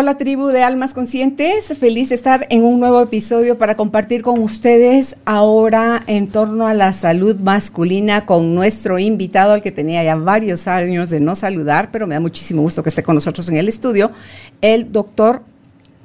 Hola tribu de almas conscientes, feliz de estar en un nuevo episodio para compartir con ustedes ahora en torno a la salud masculina con nuestro invitado al que tenía ya varios años de no saludar, pero me da muchísimo gusto que esté con nosotros en el estudio, el doctor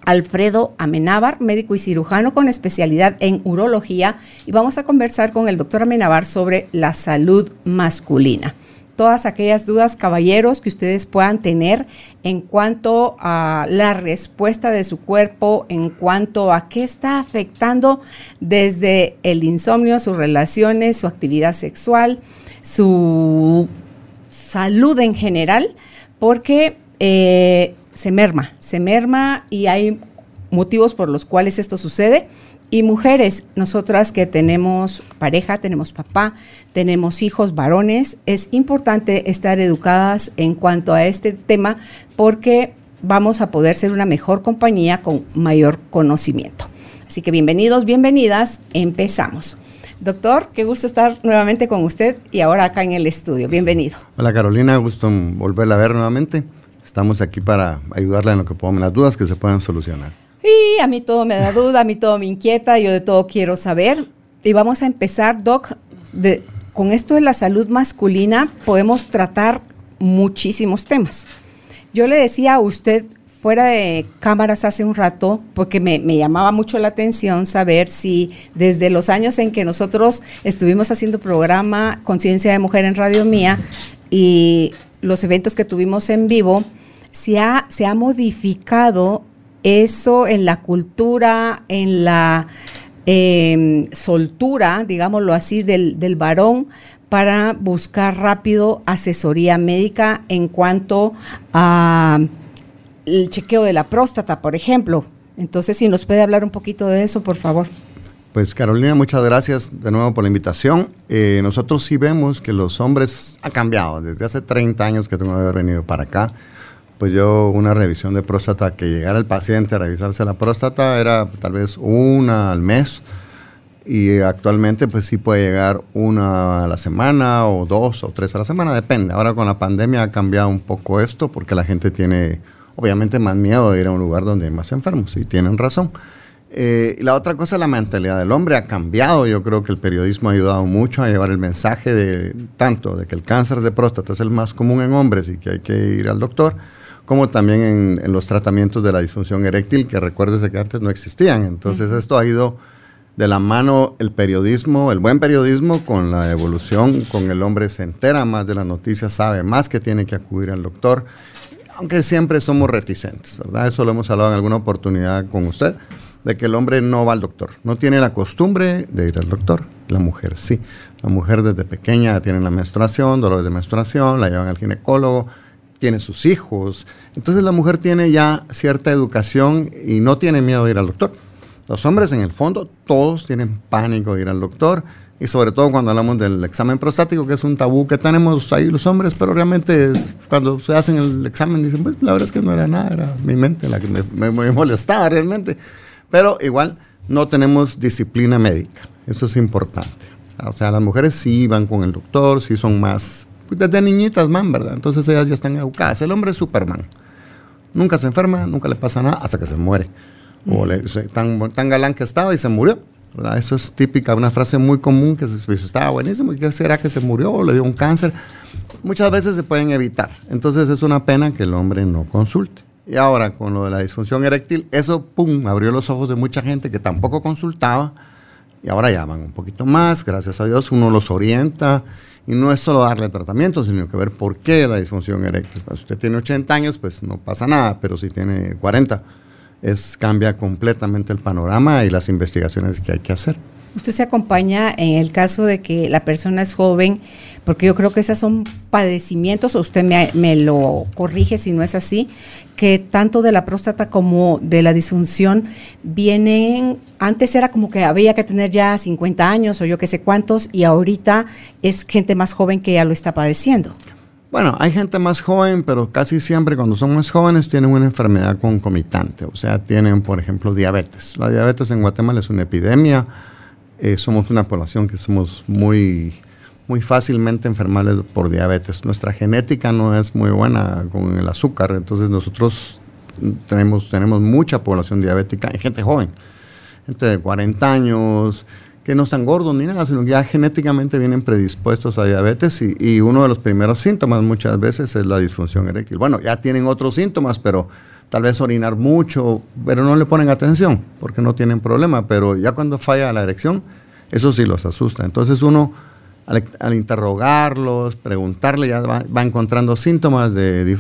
Alfredo Amenábar, médico y cirujano con especialidad en urología, y vamos a conversar con el doctor Amenábar sobre la salud masculina todas aquellas dudas, caballeros, que ustedes puedan tener en cuanto a la respuesta de su cuerpo, en cuanto a qué está afectando desde el insomnio, sus relaciones, su actividad sexual, su salud en general, porque eh, se merma, se merma y hay motivos por los cuales esto sucede. Y mujeres, nosotras que tenemos pareja, tenemos papá, tenemos hijos varones, es importante estar educadas en cuanto a este tema porque vamos a poder ser una mejor compañía con mayor conocimiento. Así que bienvenidos, bienvenidas, empezamos. Doctor, qué gusto estar nuevamente con usted y ahora acá en el estudio. Bienvenido. Hola Carolina, gusto volverla a ver nuevamente. Estamos aquí para ayudarle en lo que podamos, las dudas que se puedan solucionar. Y a mí todo me da duda, a mí todo me inquieta, yo de todo quiero saber. Y vamos a empezar, Doc, con esto de la salud masculina podemos tratar muchísimos temas. Yo le decía a usted fuera de cámaras hace un rato, porque me, me, llamaba mucho la atención saber si desde los años en que nosotros estuvimos haciendo programa Conciencia de Mujer en Radio Mía y los eventos que tuvimos en vivo, si ha, se ha modificado eso en la cultura, en la em, soltura, digámoslo así, del, varón para buscar rápido asesoría médica en cuanto a el chequeo de la próstata, por ejemplo. Entonces, si nos puede hablar un poquito de eso, por favor. Pues Carolina, muchas gracias de nuevo por la invitación. Eh, nosotros sí vemos que los hombres han cambiado. Desde hace 30 años que tengo que haber venido para acá, pues yo una revisión de próstata, que llegara el paciente a revisarse la próstata era tal vez una al mes y actualmente pues sí puede llegar una a la semana o dos o tres a la semana, depende. Ahora con la pandemia ha cambiado un poco esto porque la gente tiene obviamente más miedo de ir a un lugar donde hay más enfermos y tienen razón. Eh, la otra cosa, la mentalidad del hombre ha cambiado. Yo creo que el periodismo ha ayudado mucho a llevar el mensaje de tanto de que el cáncer de próstata es el más común en hombres y que hay que ir al doctor, como también en, los tratamientos de la disfunción eréctil, que recuérdese que antes no existían. Entonces esto ha ido de la mano el periodismo, el buen periodismo con la evolución, con el hombre se entera más de las noticias, sabe más que tiene que acudir al doctor, aunque siempre somos reticentes, ¿verdad? Eso lo hemos hablado en alguna oportunidad con usted, de que el hombre no va al doctor, no tiene la costumbre de ir al doctor, la mujer sí. La mujer desde pequeña tiene la menstruación, dolores de menstruación, la llevan al ginecólogo, tiene sus hijos. Entonces la mujer tiene ya cierta educación y no tiene miedo de ir al doctor. Los hombres en el fondo todos tienen pánico de ir al doctor y sobre todo cuando hablamos del examen prostático, que es un tabú que tenemos ahí los hombres, pero realmente es cuando se hacen el examen dicen, pues la verdad es que no era nada, era mi mente la que me, me molestaba realmente. Pero igual no tenemos disciplina médica, eso es importante. O sea, las mujeres sí van con el doctor, sí son más pues, desde niñitas, man, ¿verdad? Entonces ellas ya están educadas. El hombre es Superman. Nunca se enferma, nunca le pasa nada hasta que se muere. O le, tan, tan galán que estaba y se murió. ¿verdad? Eso es típica, una frase muy común que se dice, estaba buenísimo, ¿y qué será que se murió o le dio un cáncer? Muchas veces se pueden evitar. Entonces es una pena que el hombre no consulte. Y ahora con lo de la disfunción eréctil, eso, ¡pum!, abrió los ojos de mucha gente que tampoco consultaba y ahora ya van un poquito más, gracias a Dios uno los orienta y no es solo darle tratamiento, sino que ver por qué la disfunción eréctil. Si usted tiene 80 años, pues no pasa nada, pero si tiene 40, es, cambia completamente el panorama y las investigaciones que hay que hacer. Usted se acompaña en el caso de que la persona es joven, porque yo creo que esos son padecimientos, o usted me, me, lo corrige si no es así, que tanto de la próstata como de la disfunción vienen, antes era como que había que tener ya 50 años o yo qué sé cuántos, y ahorita es gente más joven que ya lo está padeciendo. Bueno, hay gente más joven, pero casi siempre cuando son más jóvenes tienen una enfermedad concomitante, o sea, tienen, por ejemplo, diabetes. La diabetes en Guatemala es una epidemia, eh, somos una población que somos muy, muy fácilmente enfermables por diabetes. Nuestra genética no es muy buena con el azúcar, entonces nosotros tenemos, tenemos mucha población diabética y gente joven, gente de 40 años, que no están gordos ni nada, sino que ya genéticamente vienen predispuestos a diabetes y, uno de los primeros síntomas muchas veces es la disfunción eréctil. Bueno, ya tienen otros síntomas, pero tal vez orinar mucho, pero no le ponen atención porque no tienen problema, pero ya cuando falla la erección, eso sí los asusta. Entonces uno al, interrogarlos, preguntarle, ya va, encontrando síntomas de,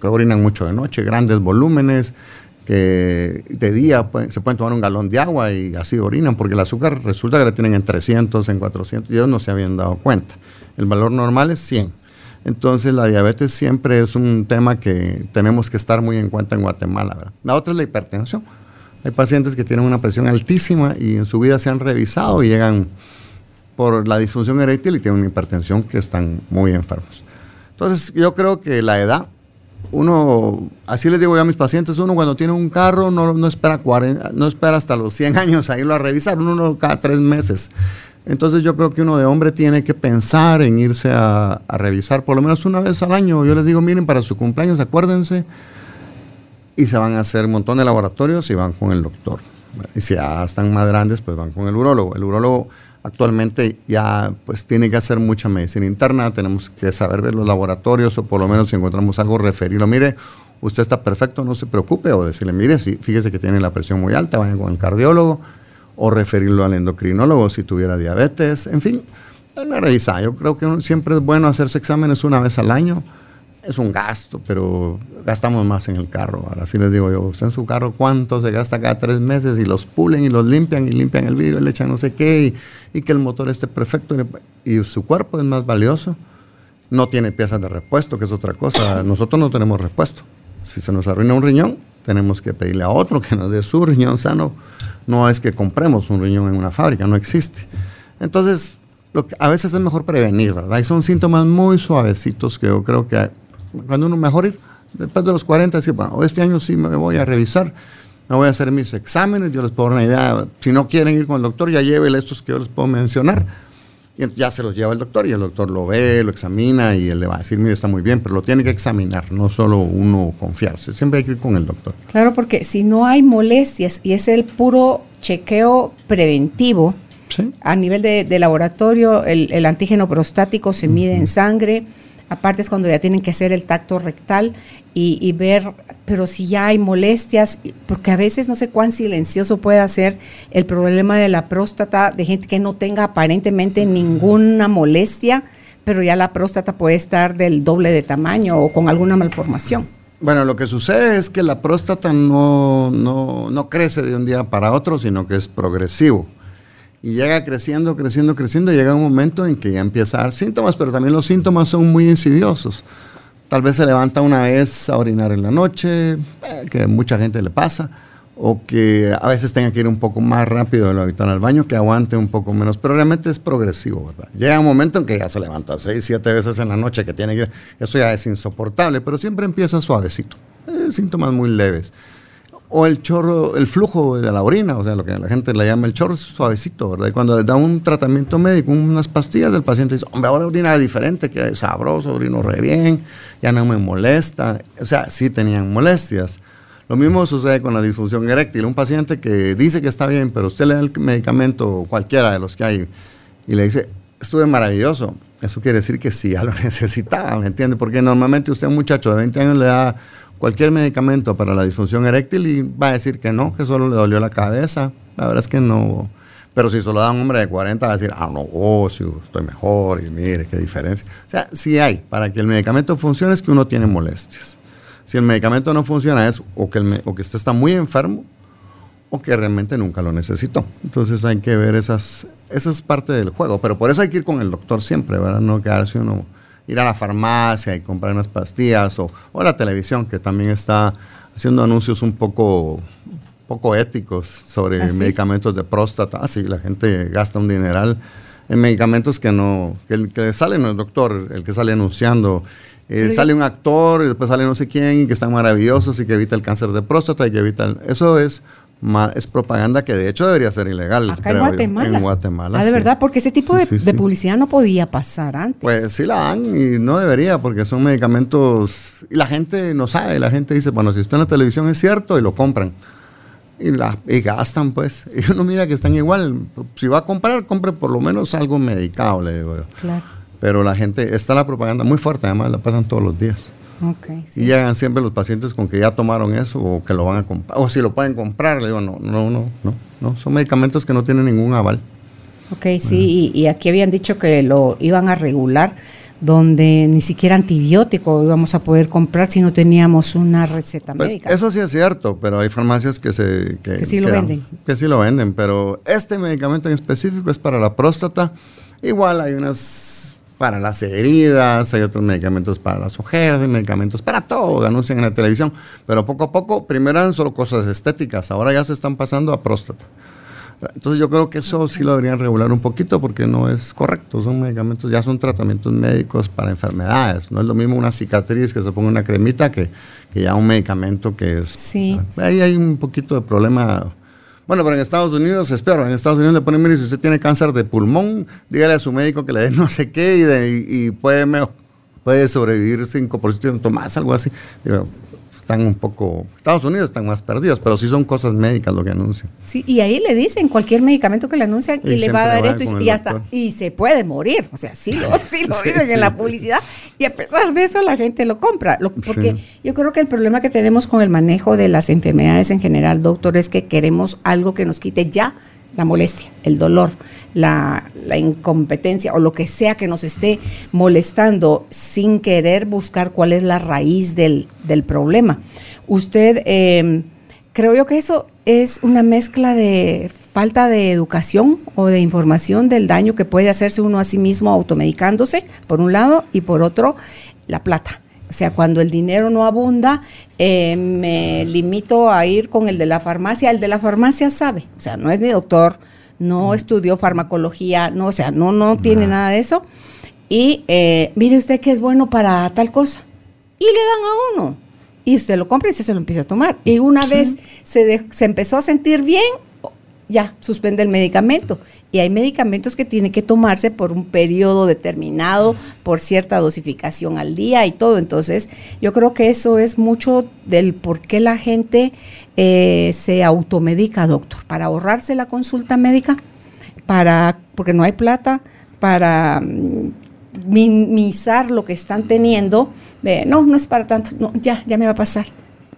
que orinan mucho de noche, grandes volúmenes, que de día se pueden tomar un galón de agua y así orinan, porque el azúcar resulta que la tienen en 300, en 400, y ellos no se habían dado cuenta. El valor normal es 100. Entonces la diabetes siempre es un tema que tenemos que estar muy en cuenta en Guatemala. La otra es la hipertensión. Hay pacientes que tienen una presión altísima y en su vida se han revisado y llegan por la disfunción eréctil y tienen una hipertensión que están muy enfermos. Entonces yo creo que la edad uno, así les digo yo a mis pacientes, uno cuando tiene un carro no, no, espera, no espera hasta los 100 años a irlo a revisar, uno cada tres meses. Entonces yo creo que uno de hombre tiene que pensar en irse a, revisar por lo menos una vez al año. Yo les digo, miren, para su cumpleaños acuérdense y se van a hacer un montón de laboratorios y van con el doctor. Y si ya están más grandes, pues van con el urólogo. El urólogo actualmente ya pues tiene que hacer mucha medicina interna, tenemos que saber ver los laboratorios o por lo menos si encontramos algo referirlo, mire, usted está perfecto, no se preocupe, o decirle, mire, si, fíjese que tiene la presión muy alta, vaya con el cardiólogo, o referirlo al endocrinólogo si tuviera diabetes, en fin, una revisada. Yo creo que siempre es bueno hacerse exámenes una vez al año es un gasto, pero gastamos más en el carro. Ahora sí les digo yo, usted en su carro, ¿cuánto se gasta cada tres meses? Y los pulen y los limpian y limpian el vidrio y le echan no sé qué y, que el motor esté perfecto y, su cuerpo es más valioso. No tiene piezas de repuesto, que es otra cosa. Nosotros no tenemos repuesto. Si se nos arruina un riñón, tenemos que pedirle a otro que nos dé su riñón sano. No es que compremos un riñón en una fábrica, no existe. Entonces, a veces es mejor prevenir, ¿verdad? Y son síntomas muy suavecitos que yo creo que cuando uno mejor ir, después de los 40, decir, bueno, este año sí me voy a revisar, me voy a hacer mis exámenes, yo les puedo dar una idea, si no quieren ir con el doctor, ya llévele estos que yo les puedo mencionar, y ya se los lleva el doctor, y el doctor lo ve, lo examina, y él le va a decir, mire, está muy bien, pero lo tiene que examinar, no solo uno confiarse, siempre hay que ir con el doctor. Claro, porque si no hay molestias, y es el puro chequeo preventivo, a nivel de, laboratorio, el, el, antígeno prostático se mide en sangre, Aparte es cuando ya tienen que hacer el tacto rectal y, ver, pero si ya hay molestias, porque a veces no sé cuán silencioso puede ser el problema de la próstata de gente que no tenga aparentemente ninguna molestia, pero ya la próstata puede estar del doble de tamaño o con alguna malformación. Bueno, lo que sucede es que la próstata no, no, no crece de un día para otro, sino que es progresivo y llega creciendo, creciendo, creciendo, y llega un momento en que ya empieza a dar síntomas, pero también los síntomas son muy insidiosos. Tal vez se levanta una vez a orinar en la noche, eh, que mucha gente le pasa, o que a veces tenga que ir un poco más rápido de lo habitual al baño, que aguante un poco menos, pero realmente es progresivo, ¿verdad? Llega un momento en que ya se levanta seis, siete veces en la noche, que tiene que, eso ya es insoportable, pero siempre empieza suavecito, eh, síntomas muy leves o el chorro, el flujo de la orina, o sea, lo que la gente le llama el chorro suavecito, ¿verdad? Y cuando le da un tratamiento médico, unas pastillas, el paciente dice, hombre, ahora orina diferente, que es sabroso, orino re bien, ya no me molesta. O sea, sí tenían molestias. Lo mismo sucede con la disfunción eréctil. Un paciente que dice que está bien, pero usted le da el medicamento, cualquiera de los que hay, y le dice, estuve maravilloso. Eso quiere decir que sí, ya lo necesitaba, ¿me entiende? Porque normalmente usted un muchacho de 20 años le da cualquier medicamento para la disfunción eréctil y va a decir que no, que solo le dolió la cabeza. La verdad es que no. Pero si solo da un hombre de 40, va a decir, ah, no, oh, estoy mejor y mire qué diferencia. O sea, si hay, para que el medicamento funcione es que uno tiene molestias. Si el medicamento no funciona es o que, el, o que usted está muy enfermo o que realmente nunca lo necesitó. Entonces hay que ver esas, esa es parte del juego. Pero por eso hay que ir con el doctor siempre, ¿verdad? No quedarse uno ir a la farmacia y comprar unas pastillas o, o la televisión que también está haciendo anuncios un poco, poco éticos sobre ¿Ah, medicamentos de próstata. Así, ah, la gente gasta un dineral en medicamentos que no, que el que sale no el doctor, el que sale anunciando. Eh, sale un actor y después sale no sé quién que están maravillosos y que evita el cáncer de próstata y que evita el, eso es es propaganda que de hecho debería ser ilegal. Acá en Guatemala. En Guatemala. Ah, de verdad, porque ese tipo de, publicidad no podía pasar antes. Pues sí la dan y no debería, porque son medicamentos. Y la gente no sabe, la gente dice, bueno, si está en la televisión es cierto y lo compran. Y, la, y gastan, pues. Y uno mira que están igual. Si va a comprar, compre por lo menos algo medicado, le digo yo. Claro. Pero la gente, está la propaganda muy fuerte, además la pasan todos los días. Y llegan siempre los pacientes con que ya tomaron eso o que lo van a comprar. O si lo pueden comprar, le digo, no, no, no, no, no. Son medicamentos que no tienen ningún aval. Ok, sí, y, aquí habían dicho que lo iban a regular donde ni siquiera antibiótico íbamos a poder comprar si no teníamos una receta pues, médica. Eso sí es cierto, pero hay farmacias que se que, sí lo venden. Que sí lo venden, pero este medicamento en específico es para la próstata. Igual hay unas para las heridas, hay otros medicamentos para las ojeras, hay medicamentos para todo, anuncian en la televisión. Pero poco a poco, primero eran solo cosas estéticas, ahora ya se están pasando a próstata. Entonces yo creo que eso sí lo deberían regular un poquito porque no es correcto, son medicamentos, ya son tratamientos médicos para enfermedades, no es lo mismo una cicatriz que se ponga una cremita que, que ya un medicamento que es... Sí. Ahí hay un poquito de problema bueno, pero en Estados Unidos es peor. En Estados Unidos le ponen, mire, si usted tiene cáncer de pulmón, dígale a su médico que le dé no sé qué y, puede, puede sobrevivir 5% más, algo así están un poco, Estados Unidos están más perdidos, pero sí son cosas médicas lo que anuncian. Sí, y ahí le dicen cualquier medicamento que le anuncian y, le va a dar esto y, hasta, y se puede morir, o sea, sí lo, sí lo dicen en la publicidad y a pesar de eso la gente lo compra, porque yo creo que el problema que tenemos con el manejo de las enfermedades en general, doctor, es que queremos algo que nos quite ya la molestia, el dolor, la, incompetencia o lo que sea que nos esté molestando sin querer buscar cuál es la raíz del, problema. Usted, em, creo yo que eso es una mezcla de falta de educación o de información del daño que puede hacerse uno a sí mismo automedicándose, por un lado, y por otro, la plata o sea, cuando el dinero no abunda, eh, me limito a ir con el de la farmacia. El de la farmacia sabe, o sea, no es ni doctor, no estudió farmacología, no, o sea, no, no tiene nada de eso. Y eh, mire usted que es bueno para tal cosa. Y le dan a uno. Y usted lo compra y usted se lo empieza a tomar. Y una vez se, se empezó a sentir bien, ya, suspende el medicamento. Y hay medicamentos que tienen que tomarse por un periodo determinado, por cierta dosificación al día y todo. Entonces, yo creo que eso es mucho del por qué la gente eh, se automedica, doctor, para ahorrarse la consulta médica, para, porque no hay plata, para mm, minimizar lo que están teniendo. no, no es para tanto, no, ya, ya me va a pasar.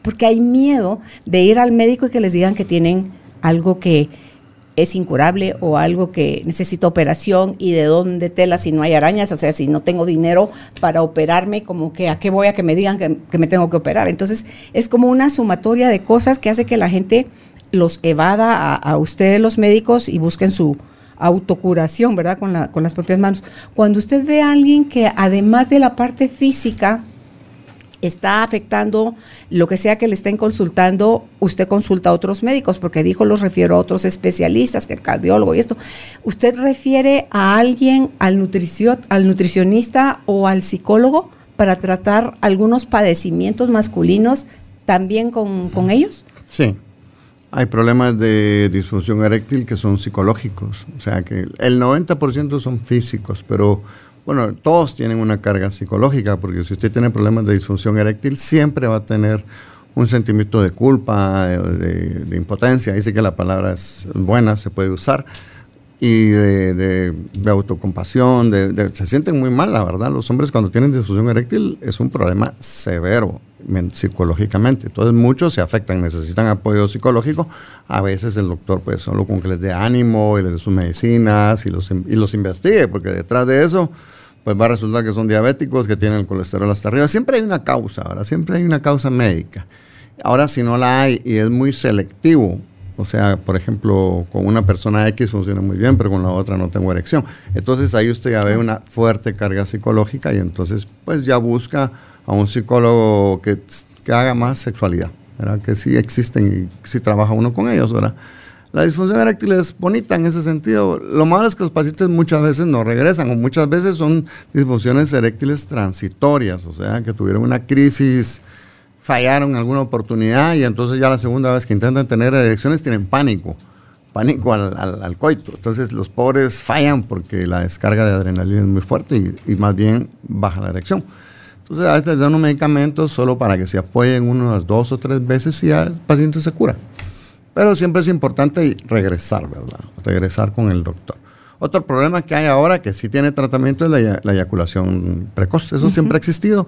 Porque hay miedo de ir al médico y que les digan que tienen algo que es incurable o algo que necesita operación y de dónde tela si no hay arañas, o sea, si no tengo dinero para operarme, como que a qué voy a que me digan que, me tengo que operar. Entonces, es como una sumatoria de cosas que hace que la gente los evada a, a ustedes los médicos y busquen su autocuración, ¿verdad? Con, la, con las propias manos. Cuando usted ve a alguien que además de la parte física, está afectando lo que sea que le estén consultando, usted consulta a otros médicos, porque dijo, los refiero a otros especialistas, que el cardiólogo y esto. ¿Usted refiere a alguien, al, nutricio, al nutricionista o al psicólogo para tratar algunos padecimientos masculinos también con, con ellos? Sí. Hay problemas de disfunción eréctil que son psicológicos, o sea que el 90% son físicos, pero bueno, todos tienen una carga psicológica, porque si usted tiene problemas de disfunción eréctil, siempre va a tener un sentimiento de culpa, de, impotencia, dice que la palabra es buena, se puede usar, y de, autocompasión, se sienten muy mal, la verdad. Los hombres cuando tienen disfunción eréctil es un problema severo psicológicamente. Entonces muchos se afectan, necesitan apoyo psicológico. A veces el doctor pues solo con que les dé ánimo y les dé sus medicinas y los, y los investigue, porque detrás de eso pues va a resultar que son diabéticos, que tienen el colesterol hasta arriba. Siempre hay una causa, ahora siempre hay una causa médica. Ahora si no la hay y es muy selectivo, o sea, por ejemplo, con una persona X funciona muy bien, pero con la otra no tengo erección. Entonces ahí usted ya ve una fuerte carga psicológica y entonces pues ya busca a un psicólogo que, haga más sexualidad, que sí existen y sí trabaja uno con ellos, ¿verdad? La disfunción eréctil es bonita en ese sentido. Lo malo es que los pacientes muchas veces no regresan o muchas veces son disfunciones eréctiles transitorias, o sea, que tuvieron una crisis, fallaron alguna oportunidad y entonces ya la segunda vez que intentan tener erecciones tienen pánico, pánico al, coito. Entonces los pobres fallan porque la descarga de adrenalina es muy fuerte y más bien baja la erección. Entonces a veces dan un medicamento solo para que se apoyen unas dos o tres veces y ya el paciente se cura. Pero siempre es importante regresar, ¿verdad? Regresar con el doctor. Otro problema que hay ahora que sí tiene tratamiento es la, eyaculación precoz. Eso siempre ha existido.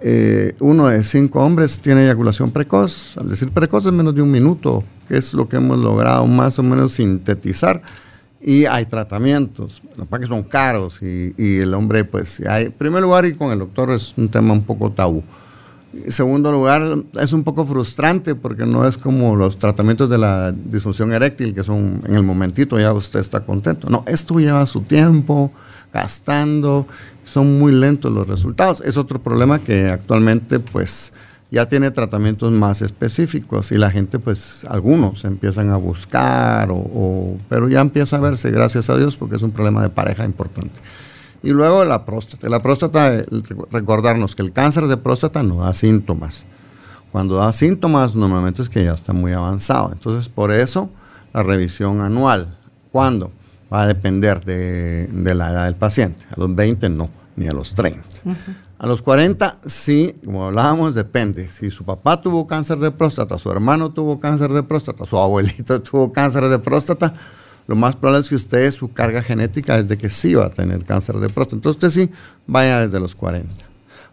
Eh, uno de cinco hombres tiene eyaculación precoz. Al decir precoz es menos de un minuto, que es lo que hemos logrado más o menos sintetizar. Y hay tratamientos, que son caros y, y el hombre, pues, hay, en primer lugar, y con el doctor es un tema un poco tabú. En segundo lugar, es un poco frustrante porque no es como los tratamientos de la disfunción eréctil, que son en el momentito ya usted está contento. No, esto lleva su tiempo, gastando, son muy lentos los resultados. Es otro problema que actualmente pues ya tiene tratamientos más específicos y la gente pues algunos empiezan a buscar, o, pero ya empieza a verse, gracias a Dios, porque es un problema de pareja importante. Y luego la próstata. La próstata, recordarnos que el cáncer de próstata no da síntomas. Cuando da síntomas, normalmente es que ya está muy avanzado. Entonces, por eso, la revisión anual. ¿Cuándo? Va a depender de, la edad del paciente. A los 20 no, ni a los 30. A los 40, sí, como hablábamos, depende. Si su papá tuvo cáncer de próstata, su hermano tuvo cáncer de próstata, su abuelito tuvo cáncer de próstata, lo más probable es que usted, su carga genética es de que sí va a tener cáncer de próstata. Entonces usted sí vaya desde los 40.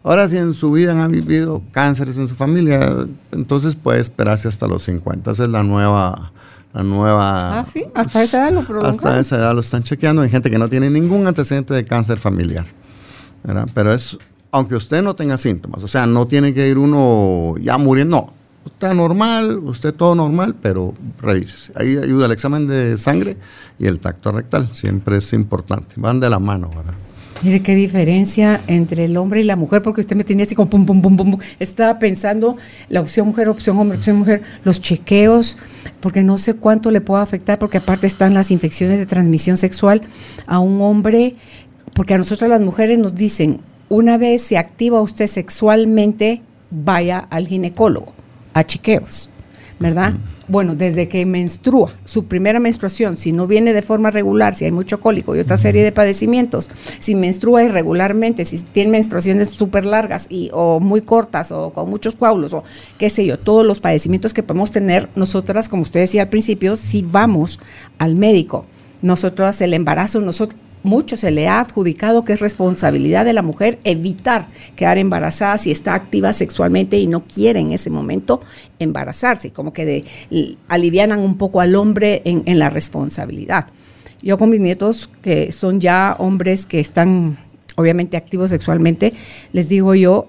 Ahora, si en su vida han vivido cánceres en su familia, entonces puede esperarse hasta los 50. Esa es la nueva... La nueva ah, sí, hasta esa edad lo prolongan. Hasta esa edad lo están chequeando. Hay gente que no tiene ningún antecedente de cáncer familiar. Pero es, aunque usted no tenga síntomas, o sea, no tiene que ir uno ya muriendo, no está normal, usted todo normal, pero revise. Ahí ayuda el examen de sangre y el tacto rectal, siempre es importante, van de la mano, ¿verdad? Mire qué diferencia entre el hombre y la mujer, porque usted me tenía así como pum, pum, pum, pum, pum. Estaba pensando la opción mujer, opción hombre, opción mujer, los chequeos, porque no sé cuánto le puede afectar, porque aparte están las infecciones de transmisión sexual a un hombre, porque a nosotros las mujeres nos dicen, una vez se activa usted sexualmente, vaya al ginecólogo a chequeos, ¿verdad? Bueno, desde que menstrua, su primera menstruación, si no viene de forma regular, si hay mucho cólico y otra serie de padecimientos, si menstrua irregularmente, si tiene menstruaciones súper largas y, o muy cortas o con muchos coágulos o qué sé yo, todos los padecimientos que podemos tener, nosotras, como usted decía al principio, si vamos al médico. Nosotros el embarazo, nosotros mucho se le ha adjudicado que es responsabilidad de la mujer evitar quedar embarazada si está activa sexualmente y no quiere en ese momento embarazarse, como que de, alivianan un poco al hombre en, en la responsabilidad. Yo con mis nietos, que son ya hombres que están obviamente activos sexualmente, les digo yo,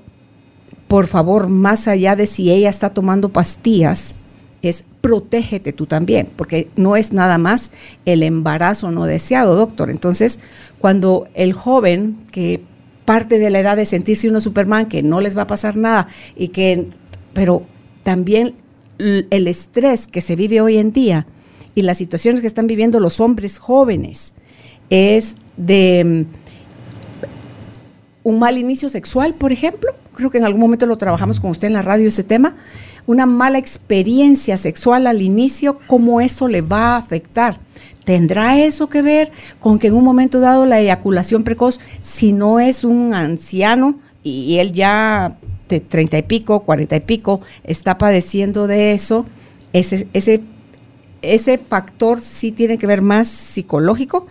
por favor, más allá de si ella está tomando pastillas, es protégete tú también, porque no es nada más el embarazo no deseado, doctor. Entonces, cuando el joven que parte de la edad de sentirse uno Superman, que no les va a pasar nada, y que, pero también el estrés que se vive hoy en día y las situaciones que están viviendo los hombres jóvenes es de mm, un mal inicio sexual, por ejemplo. Creo que en algún momento lo trabajamos con usted en la radio ese tema una mala experiencia sexual al inicio, ¿cómo eso le va a afectar? ¿Tendrá eso que ver con que en un momento dado la eyaculación precoz, si no es un anciano y él ya de treinta y pico, cuarenta y pico, está padeciendo de eso, ese, ese, ese factor sí tiene que ver más psicológico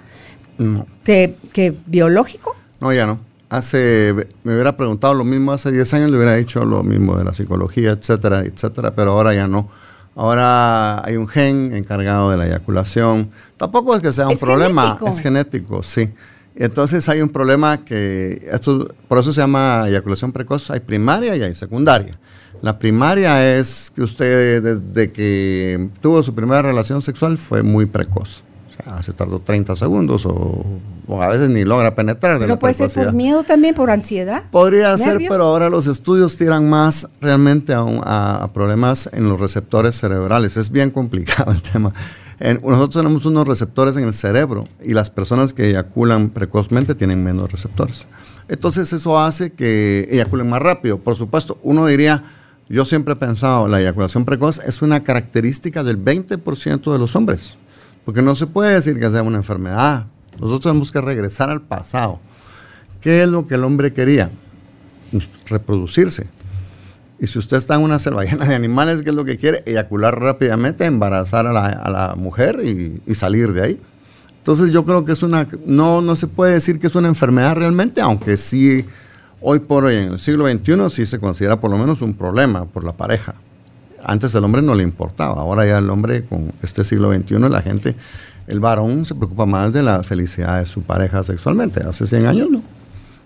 que, que biológico? No, ya no hace, me hubiera preguntado lo mismo hace 10 años, le hubiera dicho lo mismo de la psicología, etcétera, etcétera, pero ahora ya no. Ahora hay un gen encargado de la eyaculación. Tampoco es que sea un problema, es genético, sí. Entonces hay un problema que, esto, por eso se llama eyaculación precoz, hay primaria y hay secundaria. La primaria es que usted desde que tuvo su primera relación sexual fue muy precoz se tardó 30 segundos o, a veces ni logra penetrar. ¿No puede ser por miedo también, por ansiedad? Podría ser, pero ahora los estudios tiran más realmente a, problemas en los receptores cerebrales. Es bien complicado el tema. nosotros tenemos unos receptores en el cerebro y las personas que eyaculan precozmente tienen menos receptores. Entonces eso hace que eyaculen más rápido. Por supuesto, uno diría, yo siempre he pensado, la eyaculación precoz es una característica del 20% de los hombres, porque no se puede decir que sea una enfermedad. Nosotros tenemos que regresar al pasado. ¿Qué es lo que el hombre quería? Reproducirse. Y si usted está en una selva llena de animales, ¿qué es lo que quiere? Eyacular rápidamente, embarazar a la, mujer y, y, salir de ahí. Entonces yo creo que es una, no, no se puede decir que es una enfermedad realmente, aunque sí, hoy por hoy, en el siglo XXI, sí se considera por lo menos un problema por la pareja. Antes el hombre no le importaba, ahora ya el hombre con este siglo XXI, la gente, el varón se preocupa más de la felicidad de su pareja sexualmente. Hace 100 años no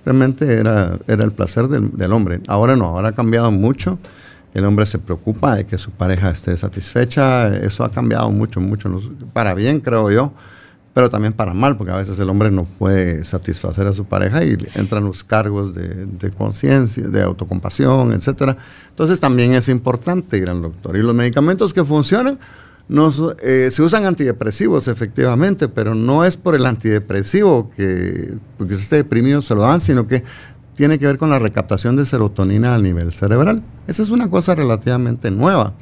realmente era, era el placer del, hombre. Ahora no, ahora ha cambiado mucho. El hombre se preocupa de que su pareja esté satisfecha. Eso ha cambiado mucho, mucho. Para bien, creo yo, pero también para mal, porque a veces el hombre no puede satisfacer a su pareja y entran los cargos de, conciencia, de autocompasión, etc. Entonces también es importante ir al doctor. Y los medicamentos que funcionan eh, se usan antidepresivos efectivamente, pero no es por el antidepresivo que porque esté deprimido se lo dan, sino que tiene que ver con la recaptación de serotonina a nivel cerebral. Esa es una cosa relativamente nueva.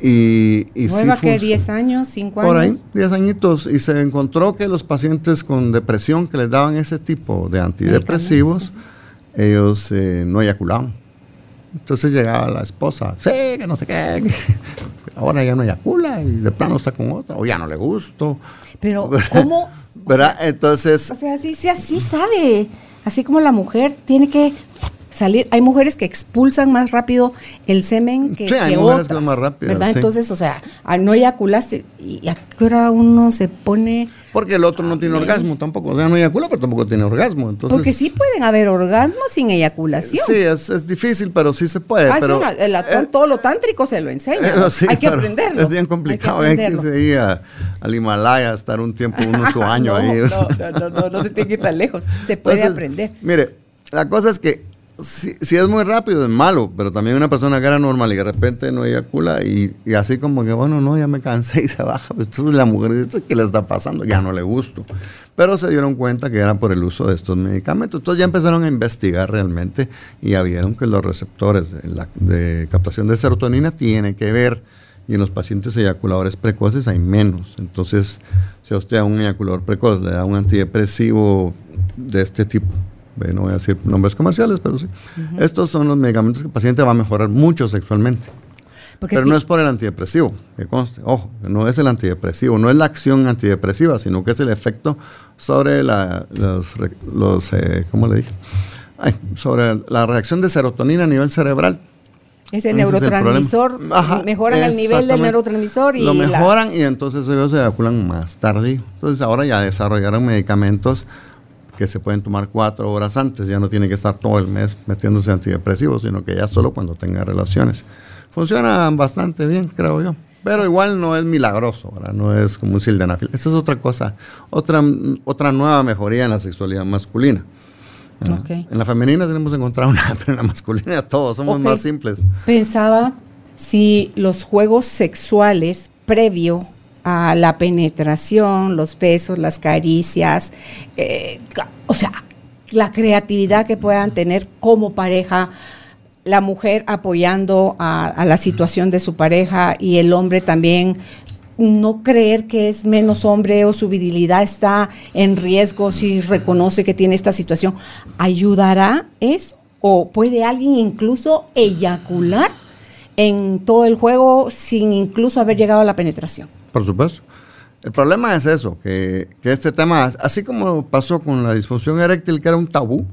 Y, ¿Nueva que 10 años, 5 años? Por ahí, 10 añitos. Y se encontró que los pacientes con depresión que les daban ese tipo de antidepresivos, ellos eh, no eyaculaban. Entonces llegaba la esposa, sí, que no sé qué, ahora ya no eyacula y de plano está con otra, o ya no le gusto. Pero, ¿cómo? ¿Verdad? Entonces... O sea, sí, sí, así sabe. Así como la mujer tiene que salir. Hay mujeres que expulsan más rápido el semen que, sí, hay mujeres que más rápido. ¿Verdad? Entonces, o sea, no eyaculaste. ¿Y a qué hora uno se pone.? Porque el otro no tiene orgasmo tampoco. O sea, no eyacula, pero tampoco tiene orgasmo. Entonces, Porque sí pueden haber orgasmos sin eyaculación. Sí, es, difícil, pero sí se puede. Ah, pero, eh, todo lo tántrico se lo enseña. Eh, hay que aprenderlo. Es bien complicado. Hay que, ir al Himalaya, estar un tiempo, uno su año ahí. No, no, no, no, se tiene que ir tan lejos. Se puede aprender. Mire, la cosa es que si, es muy rápido, es malo, pero también una persona que era normal y de repente no eyacula y, y así como que, bueno, no, ya me cansé y se baja. Pues, entonces la mujer dice, ¿qué le está pasando? Ya no le gusto. Pero se dieron cuenta que era por el uso de estos medicamentos. Entonces ya empezaron a investigar realmente y ya vieron que los receptores de, captación de serotonina tienen que ver y en los pacientes eyaculadores precoces hay menos. Entonces, si a usted a un eyaculador precoz le da un antidepresivo de este tipo, no voy a decir nombres comerciales, pero sí. Estos son los medicamentos que el paciente va a mejorar mucho sexualmente. pero no es por el antidepresivo, que conste. Ojo, no es el antidepresivo, no es la acción antidepresiva, sino que es el efecto sobre la, los, eh, ¿cómo le dije? sobre la reacción de serotonina a nivel cerebral. Ese neurotransmisor, mejoran el nivel del neurotransmisor y lo mejoran y entonces ellos se evacuan más tarde. Entonces ahora ya desarrollaron medicamentos que se pueden tomar cuatro horas antes, ya no tiene que estar todo el mes metiéndose antidepresivos, sino que ya solo cuando tenga relaciones. Funcionan bastante bien, creo yo. Pero igual no es milagroso, no es como un sildenafil. Esa es otra cosa, otra, otra nueva mejoría en la sexualidad masculina. En la femenina tenemos que encontrar una, pero en la masculina todos somos más simples. Pensaba si los juegos sexuales previo a la penetración, los besos, las caricias, eh, o sea, la creatividad que puedan tener como pareja, la mujer apoyando a, la situación de su pareja y el hombre también no creer que es menos hombre o su virilidad está en riesgo si reconoce que tiene esta situación, ¿ayudará eso? ¿O puede alguien incluso eyacular en todo el juego sin incluso haber llegado a la penetración? Por supuesto. El problema es eso, que, este tema, así como pasó con la disfunción eréctil, que era un tabú,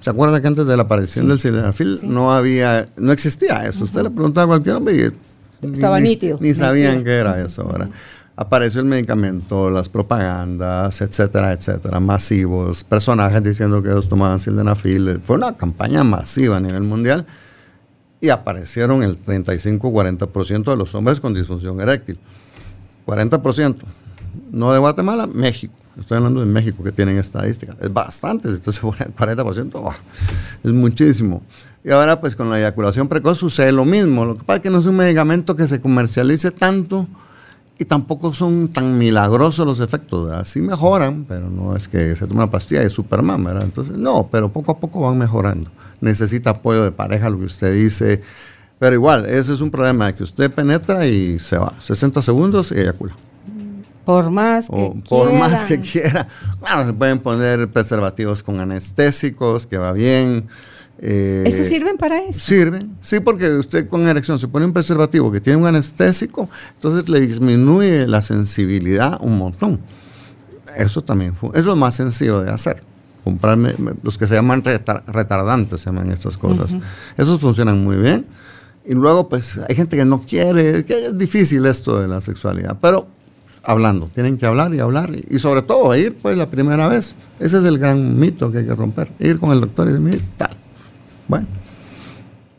¿se acuerda que antes de la aparición del sildenafil no había, no existía eso? Usted le preguntaba a cualquier hombre y Estaba ni, nítido. Ni sabían qué era eso. Ahora apareció el medicamento, las propagandas, etcétera, etcétera, masivos, personajes diciendo que ellos tomaban sildenafil. Fue una campaña masiva a nivel mundial y aparecieron el 35-40% de los hombres con disfunción eréctil. 40%. No de Guatemala, México. Estoy hablando de México que tienen estadísticas. Es bastante, entonces 40%, es muchísimo. Y ahora pues con la eyaculación precoz sucede lo mismo. Lo que pasa es que no es un medicamento que se comercialice tanto y tampoco son tan milagrosos los efectos, ¿verdad? Sí mejoran, pero no es que se tome una pastilla de Superman. Entonces, no, pero poco a poco van mejorando. Necesita apoyo de pareja, lo que usted dice. Pero igual, ese es un problema que usted penetra y se va. 60 segundos y eyacula. Por más que Por más que quiera. Bueno, se pueden poner preservativos con anestésicos, que va bien. Eh, ¿Eso sirven para eso? Sirven, sí, porque usted con erección se pone un preservativo que tiene un anestésico, entonces le disminuye la sensibilidad un montón. Eso también es lo más sencillo de hacer. Comprarme los que se llaman retardantes, se llaman estas cosas. Esos funcionan muy bien. Y luego, pues, hay gente que no quiere, que es difícil esto de la sexualidad, pero hablando, tienen que hablar y hablar, y, sobre todo ir, pues, la primera vez. Ese es el gran mito que hay que romper. Ir con el doctor y decir, tal bueno,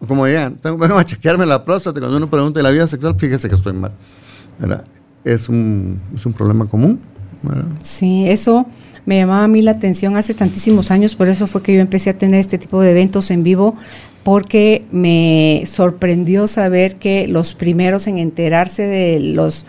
como digan, tengo, vengo a chequearme la próstata. Cuando uno pregunta de la vida sexual, fíjese que estoy mal. Es, un, es un problema común. Sí, eso me llamaba a mí la atención hace tantísimos años, por eso fue que yo empecé a tener este tipo de eventos en vivo, porque me sorprendió saber que los primeros en enterarse de los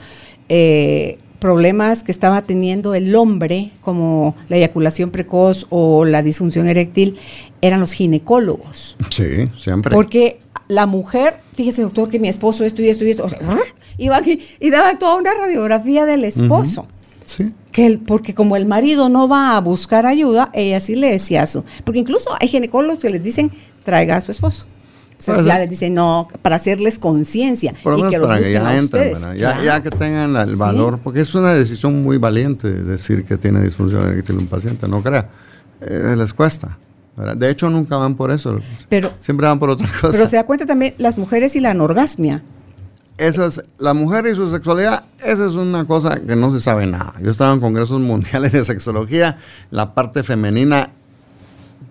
eh, problemas que estaba teniendo el hombre, como la eyaculación precoz o la disfunción eréctil, eran los ginecólogos. Sí, siempre. Porque la mujer, fíjese doctor que mi esposo esto y esto y esto, o sea, iba aquí y daba toda una radiografía del esposo. Sí. Que porque como el marido no va a buscar ayuda, ella sí le decía eso. Porque incluso hay ginecólogos que les dicen, traiga a su esposo. O sea, ya les dicen, no, para hacerles conciencia. y que para que ya entren, ya, que tengan el valor, porque es una decisión muy valiente decir que tiene disfunción eréctil un paciente, no crea. Eh, les cuesta. De hecho, nunca van por eso. Pero, Siempre van por otra cosa. Pero se da cuenta también las mujeres y la anorgasmia. Eso es, la mujer y su sexualidad, esa es una cosa que no se sabe nada. Yo estaba en congresos mundiales de sexología, la parte femenina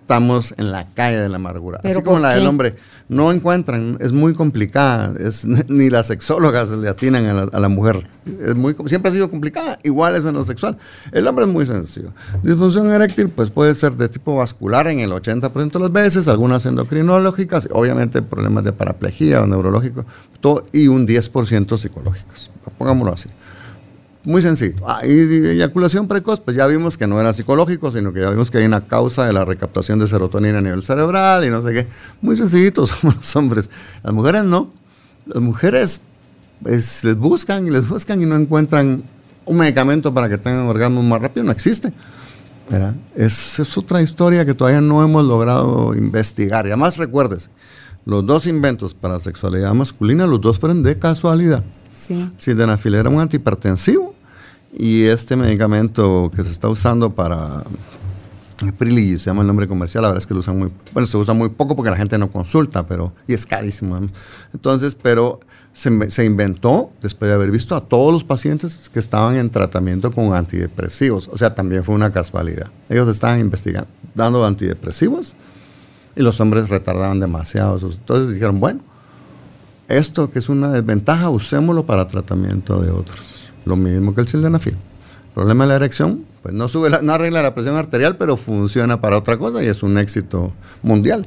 estamos en la calle de la amargura. Así como la del hombre. No encuentran, es muy complicada. Es, ni las sexólogas le atinan a la, mujer. Es muy, siempre ha sido complicada. Igual es en lo sexual. El hombre es muy sencillo. Disfunción eréctil pues puede ser de tipo vascular en el 80% de las veces, algunas endocrinológicas, obviamente problemas de paraplegia o neurológico, todo, y un 10% psicológicos. Pongámoslo así. Muy sencillo. Ah, y eyaculación precoz, pues ya vimos que no era psicológico, sino que ya vimos que hay una causa de la recaptación de serotonina a nivel cerebral y no sé qué. Muy sencillitos somos los hombres. Las mujeres no. Las mujeres pues, les buscan y les buscan y no encuentran un medicamento para que tengan orgasmos más rápido. No existe. Es, es, otra historia que todavía no hemos logrado investigar. Y además recuérdese, los dos inventos para la sexualidad masculina, los dos fueron de casualidad. Sí. Sildenafil era un antihipertensivo y este medicamento que se está usando para Prilly se llama el nombre comercial, la verdad es que lo usan muy, bueno, se usa muy poco porque la gente no consulta, pero, y es carísimo. Entonces, pero se, se, inventó después de haber visto a todos los pacientes que estaban en tratamiento con antidepresivos. O sea, también fue una casualidad. Ellos estaban investigando, dando antidepresivos y los hombres retardaban demasiado. Entonces dijeron, bueno, esto que es una desventaja, usémoslo para tratamiento de otros. Lo mismo que el sildenafil. Problema de la erección, pues no, sube no arregla la presión arterial, pero funciona para otra cosa y es un éxito mundial.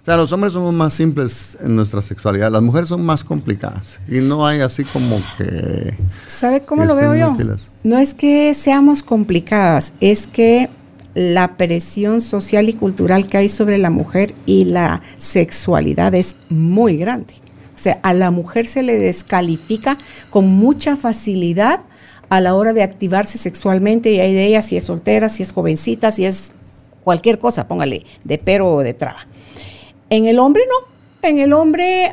O sea, los hombres somos más simples en nuestra sexualidad, las mujeres son más complicadas y no hay así como que... ¿Sabe cómo lo veo yo? No es que seamos complicadas, es que la presión social y cultural que hay sobre la mujer y la sexualidad es muy grande. O sea, a la mujer se le descalifica con mucha facilidad a la hora de activarse sexualmente y hay de ella si es soltera, si es jovencita, si es cualquier cosa, póngale de pero o de traba. En el hombre no. En el hombre,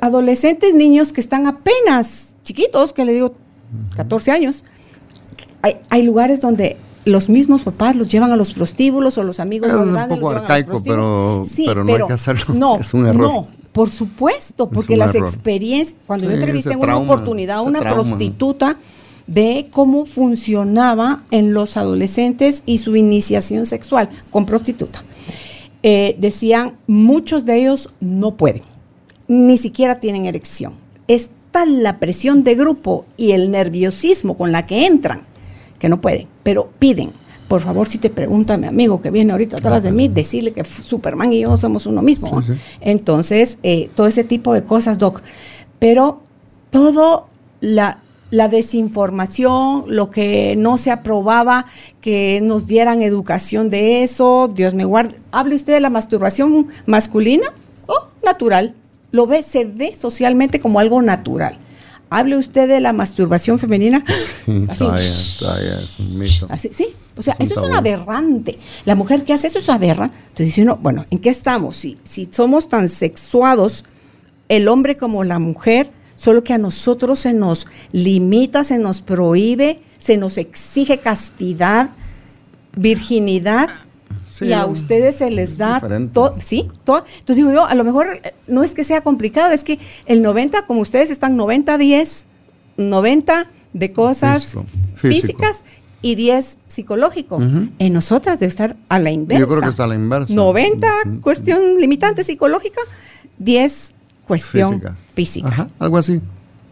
adolescentes, niños que están apenas chiquitos, que le digo 14 años, hay, lugares donde los mismos papás los llevan a los prostíbulos o los amigos es un poco arcaico, pero, pero, no hay que hacerlo. No, es un error. No, por supuesto, porque las experiencias, cuando yo entrevisté en una oportunidad a una prostituta de cómo funcionaba en los adolescentes y su iniciación sexual con prostituta. Eh, decían, muchos de ellos no pueden, ni siquiera tienen erección. Es tal la presión de grupo y el nerviosismo con la que entran que no pueden, pero piden por favor, si te pregunta mi amigo que viene ahorita atrás de mí, decirle que Superman y yo somos uno mismo. Entonces, eh, todo ese tipo de cosas, Doc. Pero todo la, la desinformación, lo que no se aprobaba, que nos dieran educación de eso, Dios me guarde. ¿Hable usted de la masturbación masculina? Oh, natural. Lo ve, se ve socialmente como algo natural. Hable usted de la masturbación femenina. Así, todavía, es un mito. Así, sí, o sea, eso es un aberrante. La mujer que hace eso es aberra. Entonces dice uno, bueno, ¿en qué estamos? Si, si somos tan sexuados, el hombre como la mujer, solo que a nosotros se nos limita, se nos prohíbe, se nos exige castidad, virginidad. Y a ustedes se les da todo, sí, todo. Entonces digo yo, a lo mejor eh, no es que sea complicado, es que el 90, como ustedes están 90-10, 90 de cosas físicas y 10 psicológico. En nosotras debe estar a la inversa. Yo creo que está a la inversa. 90 cuestión limitante psicológica, 10 cuestión física. Ajá, algo así.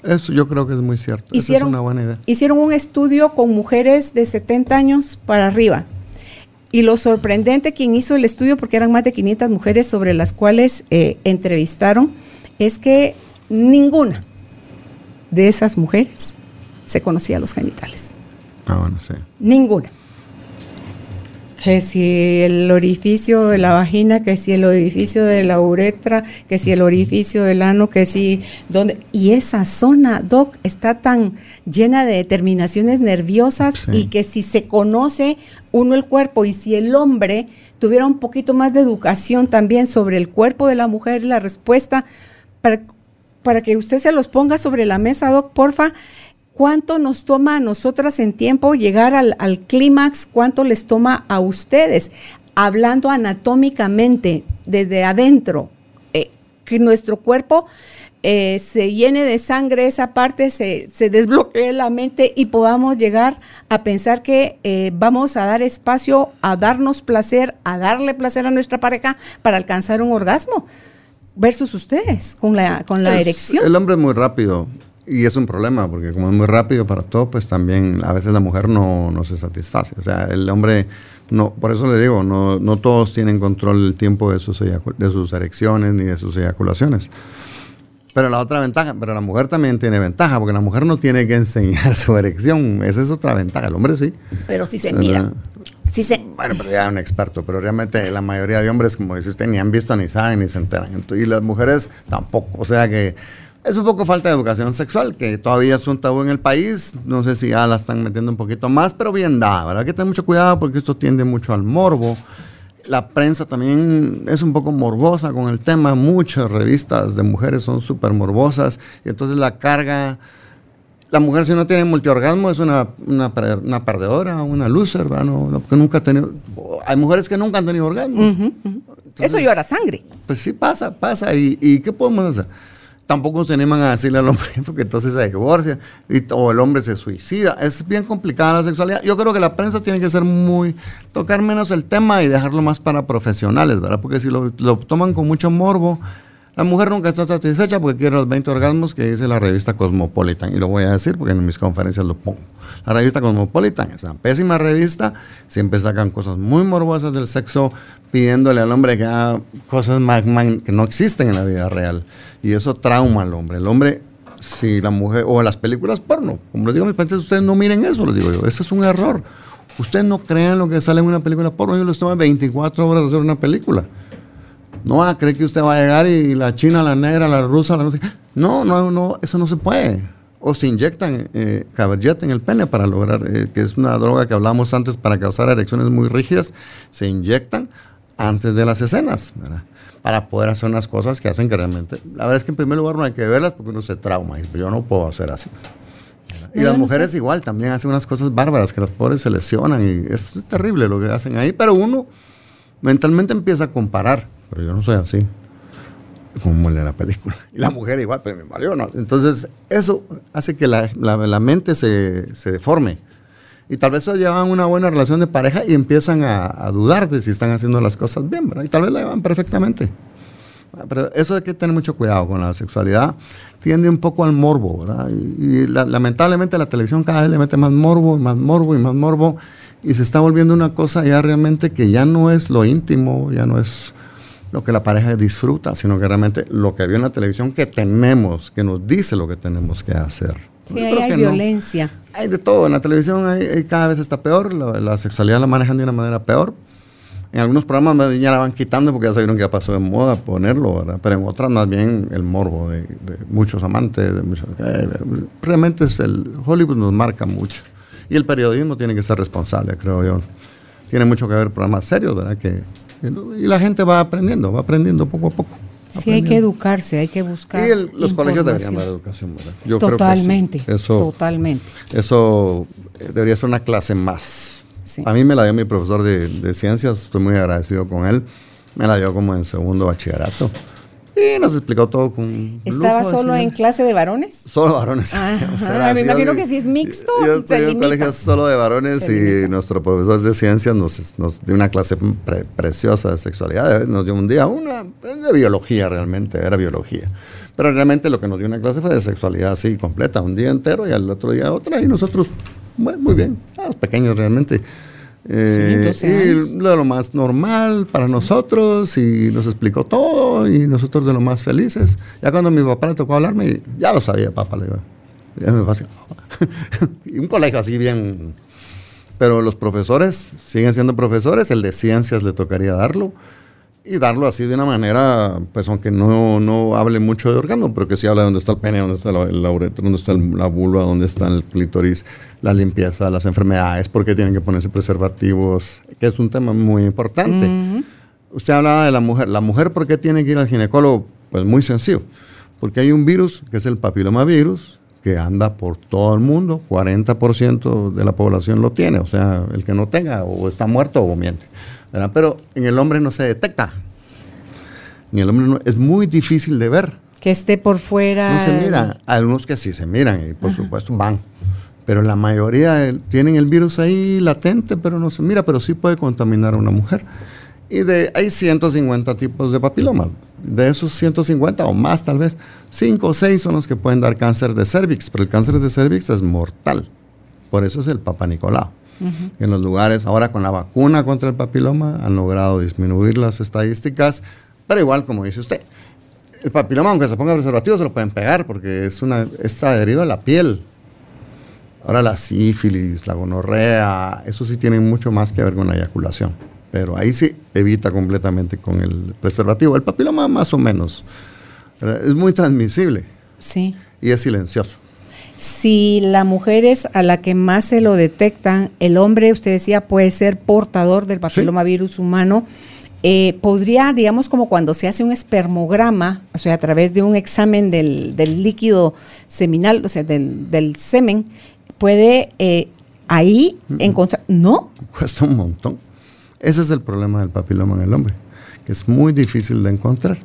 Eso yo creo que es muy cierto. Hicieron, es una buena idea. Hicieron un estudio con mujeres de 70 años para arriba. Y lo sorprendente, quien hizo el estudio, porque eran más de 500 mujeres sobre las cuales eh, entrevistaron, es que ninguna de esas mujeres se conocía los genitales. Ah, bueno, sí. Ninguna que si el orificio de la vagina, que si el orificio de la uretra, que si el orificio del ano, que si donde y esa zona, doc, está tan llena de determinaciones nerviosas y que si se conoce uno el cuerpo y si el hombre tuviera un poquito más de educación también sobre el cuerpo de la mujer, la respuesta para para que usted se los ponga sobre la mesa, doc, porfa, ¿Cuánto nos toma a nosotras en tiempo llegar al, clímax? ¿Cuánto les toma a ustedes? Hablando anatómicamente, desde adentro, eh, que nuestro cuerpo eh, se llene de sangre, esa parte se, desbloquee la mente y podamos llegar a pensar que eh, vamos a dar espacio a darnos placer, a darle placer a nuestra pareja para alcanzar un orgasmo versus ustedes con la, con la erección. El hombre es muy rápido. Y es un problema, porque como es muy rápido para todo, pues también a veces la mujer no, no se satisface. O sea, el hombre, no, por eso le digo, no, no todos tienen control del tiempo de sus, de sus erecciones ni de sus eyaculaciones. Pero la otra ventaja, pero la mujer también tiene ventaja, porque la mujer no tiene que enseñar su erección. Esa es otra ventaja, el hombre sí. Pero si se mira. Si se... Bueno, pero ya es un experto, pero realmente la mayoría de hombres, como dice usted, ni han visto, ni saben, ni se enteran. Y las mujeres tampoco. O sea que es un poco falta de educación sexual, que todavía es un tabú en el país. No sé si ya la están metiendo un poquito más, pero bien da, ¿verdad? Hay que tener mucho cuidado porque esto tiende mucho al morbo. La prensa también es un poco morbosa con el tema. Muchas revistas de mujeres son súper morbosas. Y entonces la carga. La mujer, si no tiene multiorgasmo, es una, una, perdedora, una loser, ¿verdad? No, porque nunca ha tenido. Hay mujeres que nunca han tenido orgasmo. Eso llora sangre. Pues sí, pasa, pasa. ¿Y, ¿Y qué podemos hacer? Tampoco se animan a decirle al hombre porque entonces se divorcia y, o el hombre se suicida. Es bien complicada la sexualidad. Yo creo que la prensa tiene que ser muy, tocar menos el tema y dejarlo más para profesionales, ¿verdad? Porque si lo, lo toman con mucho morbo, la mujer nunca está satisfecha porque quiere los 20 orgasmos que dice la revista Cosmopolitan. Y lo voy a decir porque en mis conferencias lo pongo. La revista Cosmopolitan es una pésima revista. Siempre sacan cosas muy morbosas del sexo pidiéndole al hombre que haga cosas que no existen en la vida real. Y eso trauma al hombre. El hombre, si la mujer, o las películas porno, como les digo a mis pacientes, ustedes no miren eso, les digo yo. Ese es un error. Ustedes no crean lo que sale en una película porno. Yo les toma 24 horas hacer una película. No va a creer que usted va a llegar y la china, la negra, la rusa, la no sé. No, no, no, eso no se puede. O se inyectan eh, en el pene para lograr, eh, que es una droga que hablamos antes para causar erecciones muy rígidas, se inyectan antes de las escenas, ¿verdad? Para poder hacer unas cosas que hacen que realmente. La verdad es que en primer lugar no hay que verlas porque uno se trauma. Y yo no puedo hacer así. Y las mujeres igual también hacen unas cosas bárbaras que los pobres se lesionan y es terrible lo que hacen ahí, pero uno mentalmente empieza a comparar pero yo no soy así. Como en la película. Y la mujer igual, pero mi marido no. Entonces, eso hace que la, la, mente se, se, deforme. Y tal vez llevan una buena relación de pareja y empiezan a, dudar de si están haciendo las cosas bien, ¿verdad? Y tal vez la llevan perfectamente. Pero eso hay que tener mucho cuidado con la sexualidad. Tiende un poco al morbo. Y, lamentablemente la televisión cada vez le mete más morbo, más morbo y más morbo. Y se está volviendo una cosa ya realmente que ya no es lo íntimo, ya no es lo que la pareja disfruta, sino que realmente lo que vio en la televisión que tenemos, que nos dice lo que tenemos que hacer. Sí, hay violencia. Hay de todo, en la televisión cada vez está peor, la, sexualidad la manejan de una manera peor. En algunos programas ya la van quitando porque ya sabieron que ya pasó de moda ponerlo, ¿verdad? Pero en otras más bien el morbo de, muchos amantes, de muchos, realmente es el Hollywood nos marca mucho. Y el periodismo tiene que ser responsable, creo yo. Tiene mucho que ver programas serios, ¿verdad? Que, y la gente va aprendiendo, va aprendiendo poco a poco. Sí, hay que educarse, hay que buscar. Y los colegios deberían dar educación, ¿verdad? Yo totalmente, creo que sí. eso, totalmente. Eso eh, debería ser una clase más. A mí me la dio mi profesor de, de, ciencias, estoy muy agradecido con él. Me la dio como en segundo bachillerato. Y nos explicó todo con. ¿Estaba solo en clase de varones? Solo varones. me imagino que si es mixto. Yo estoy en colegio solo de varones y nuestro profesor de ciencias nos, nos dio una clase preciosa de sexualidad. Nos dio un día una de biología realmente, era biología. Pero realmente lo que nos dio una clase fue de sexualidad así completa, un día entero y al otro día otra. Y nosotros, muy bien, los pequeños realmente. Eh, y de lo más normal para nosotros y nos explicó todo y nosotros de lo más felices. Ya cuando mi papá le tocó hablarme, ya lo sabía, papá, le me y un colegio así bien... Pero los profesores siguen siendo profesores, el de ciencias le tocaría darlo y darlo así de una manera, pues aunque no, no hable mucho de órgano, pero que sí habla de dónde está el pene, dónde está el, la uretra, dónde está la vulva, dónde está el clítoris, la limpieza, las enfermedades, por qué tienen que ponerse preservativos, que es un tema muy importante. Usted hablaba de la mujer. ¿La mujer por qué tiene que ir al ginecólogo? Pues muy sencillo. Porque hay un virus, que es el papilomavirus, que anda por todo el mundo, 40% de la población lo tiene, o sea, el que no tenga o está muerto o miente. Pero en el hombre no se detecta. En el hombre no, es muy difícil de ver. Que esté por fuera. No se mira. Algunos que sí se miran y por supuesto van. Pero la mayoría tienen el virus ahí latente, pero no se mira, pero sí puede contaminar a una mujer. Y de, hay 150 tipos de papilomas. De esos 150 o más tal vez, 5 o 6 son los que pueden dar cáncer de cervix, pero el cáncer de cervix es mortal. Por eso es el Papa Nicolau en los lugares. Ahora con la vacuna contra el papiloma han logrado disminuir las estadísticas, pero igual como dice usted, el papiloma aunque se ponga preservativo se lo pueden pegar porque es una está adherido a la piel. Ahora la sífilis, la gonorrea, eso sí tienen mucho más que ver con la eyaculación. Pero ahí sí evita completamente con el preservativo. El papiloma más o menos. Es muy transmisible. Sí. Y es silencioso si la mujer es a la que más se lo detectan, el hombre, usted decía, puede ser portador del papilomavirus humano. Eh, podría, digamos, como cuando se hace un espermograma, o sea, a través de un examen del, líquido seminal, o sea, del, semen, puede eh, ahí encontrar. No. Cuesta un montón. Ese es el problema del papiloma en el hombre, que es muy difícil de encontrar.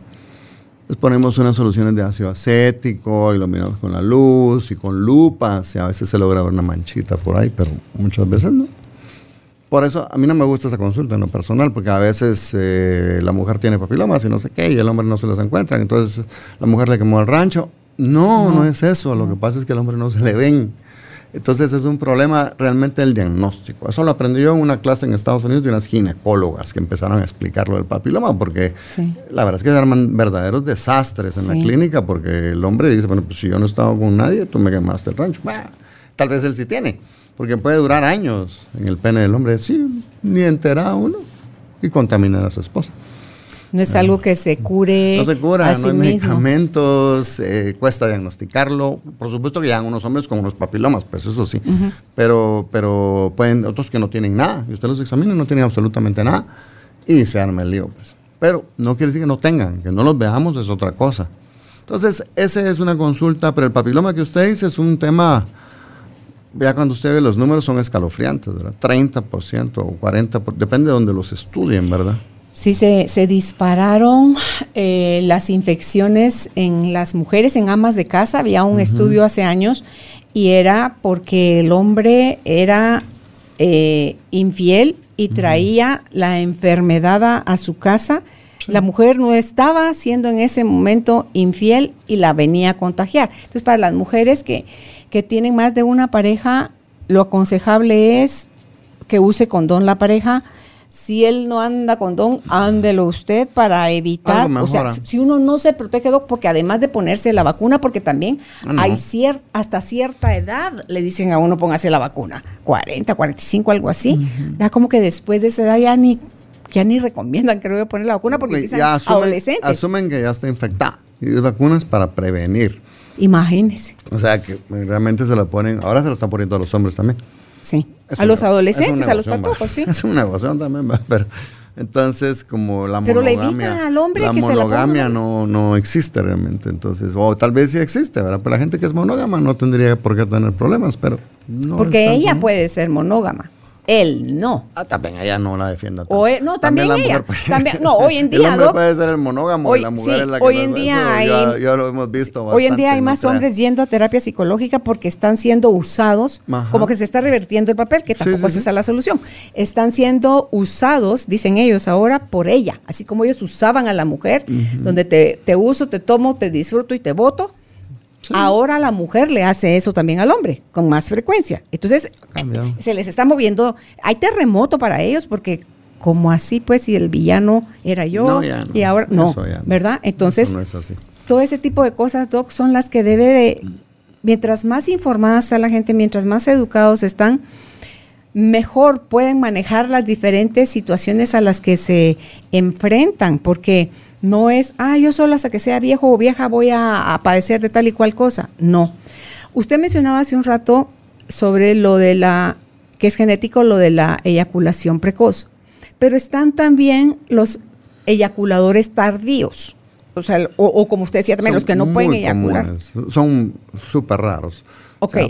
Les ponemos unas soluciones de ácido acético y lo miramos con la luz y con lupas y a veces se logra ver una manchita por ahí, pero muchas veces no. Por eso a mí no me gusta esa consulta en lo personal, porque a veces eh, la mujer tiene papilomas y no sé qué, y el hombre no se las encuentra, entonces la mujer le quemó el rancho. No, no, no es eso, lo que pasa es que al hombre no se le ven. Entonces es un problema realmente el diagnóstico. Eso lo aprendí yo en una clase en Estados Unidos de unas ginecólogas que empezaron a explicarlo del papiloma, porque la verdad es que se arman verdaderos desastres en la clínica, porque el hombre dice, bueno, pues si yo no he estado con nadie, tú me quemaste el rancho. tal vez él sí tiene, porque puede durar años en el pene del hombre, sí, ni enterado uno, y contaminar a su esposa. No es algo que se cure. No se cura, no hay medicamentos, eh, cuesta diagnosticarlo. Por supuesto que llegan unos hombres con unos papilomas, pues eso sí. Pero, pero pueden, otros que no tienen nada. Y usted los examina y no tienen absolutamente nada. Y se arma el lío, pues. Pero no quiere decir que no tengan, que no los veamos es otra cosa. Entonces, esa es una consulta, pero el papiloma que usted dice es un tema, ya cuando usted ve los números son escalofriantes, ¿verdad? 30% o 40%, depende de donde los estudien, ¿verdad? Sí, se, dispararon eh, las infecciones en las mujeres, en amas de casa. Había un estudio hace años y era porque el hombre era eh, infiel y traía la enfermedad a, su casa. La mujer no estaba siendo en ese momento infiel y la venía a contagiar. Entonces, para las mujeres que, que tienen más de una pareja, lo aconsejable es que use condón la pareja si él no anda condón, ándelo usted para evitar, o sea, si uno no se protege, doc, porque además de ponerse la vacuna, porque también ah, hay cier hasta cierta edad le dicen a uno póngase la vacuna, 40, 45, algo así, ya como que después de esa edad ya ni ya ni recomiendan que poner la vacuna porque empiezan ya asumen, adolescentes. Asumen que ya está infectada. Y vacunas para prevenir. Imagínese. O sea, que realmente se la ponen, ahora se la están poniendo a los hombres también. Sí. A los adolescentes, a los patojos, sí. Es una negocio también, pero entonces como la pero monogamia. Le al hombre la monogamia no, no existe realmente. Entonces, o tal vez sí existe, ¿verdad? Pero la gente que es monógama no tendría por qué tener problemas, pero no. Porque ella puede ser monógama él no. Ah, también ella no la defiende. E, no, también, ella. también, no, hoy en día. El hombre puede ser el monógamo y la mujer es la que Hoy en día hay, ya, lo hemos visto. Hoy en día hay más hombres yendo a terapia psicológica porque están siendo usados, como que se está revertiendo el papel, que tampoco es esa la solución. Están siendo usados, dicen ellos ahora, por ella. Así como ellos usaban a la mujer, donde te, te uso, te tomo, te disfruto y te voto Ahora la mujer le hace eso también al hombre, con más frecuencia. Entonces, se les está moviendo. Hay terremoto para ellos porque como así, pues, si el villano era yo y ahora no, ¿verdad? Entonces, todo ese tipo de cosas, Doc, son las que debe de, mientras más informada está la gente, mientras más educados están, mejor pueden manejar las diferentes situaciones a las que se enfrentan, porque no es, ah, yo solo hasta que sea viejo o vieja voy a, padecer de tal y cual cosa. No. Usted mencionaba hace un rato sobre lo de la, que es genético, lo de la eyaculación precoz. Pero están también los eyaculadores tardíos. O sea, o, como usted decía también, los que no pueden eyacular. Son súper raros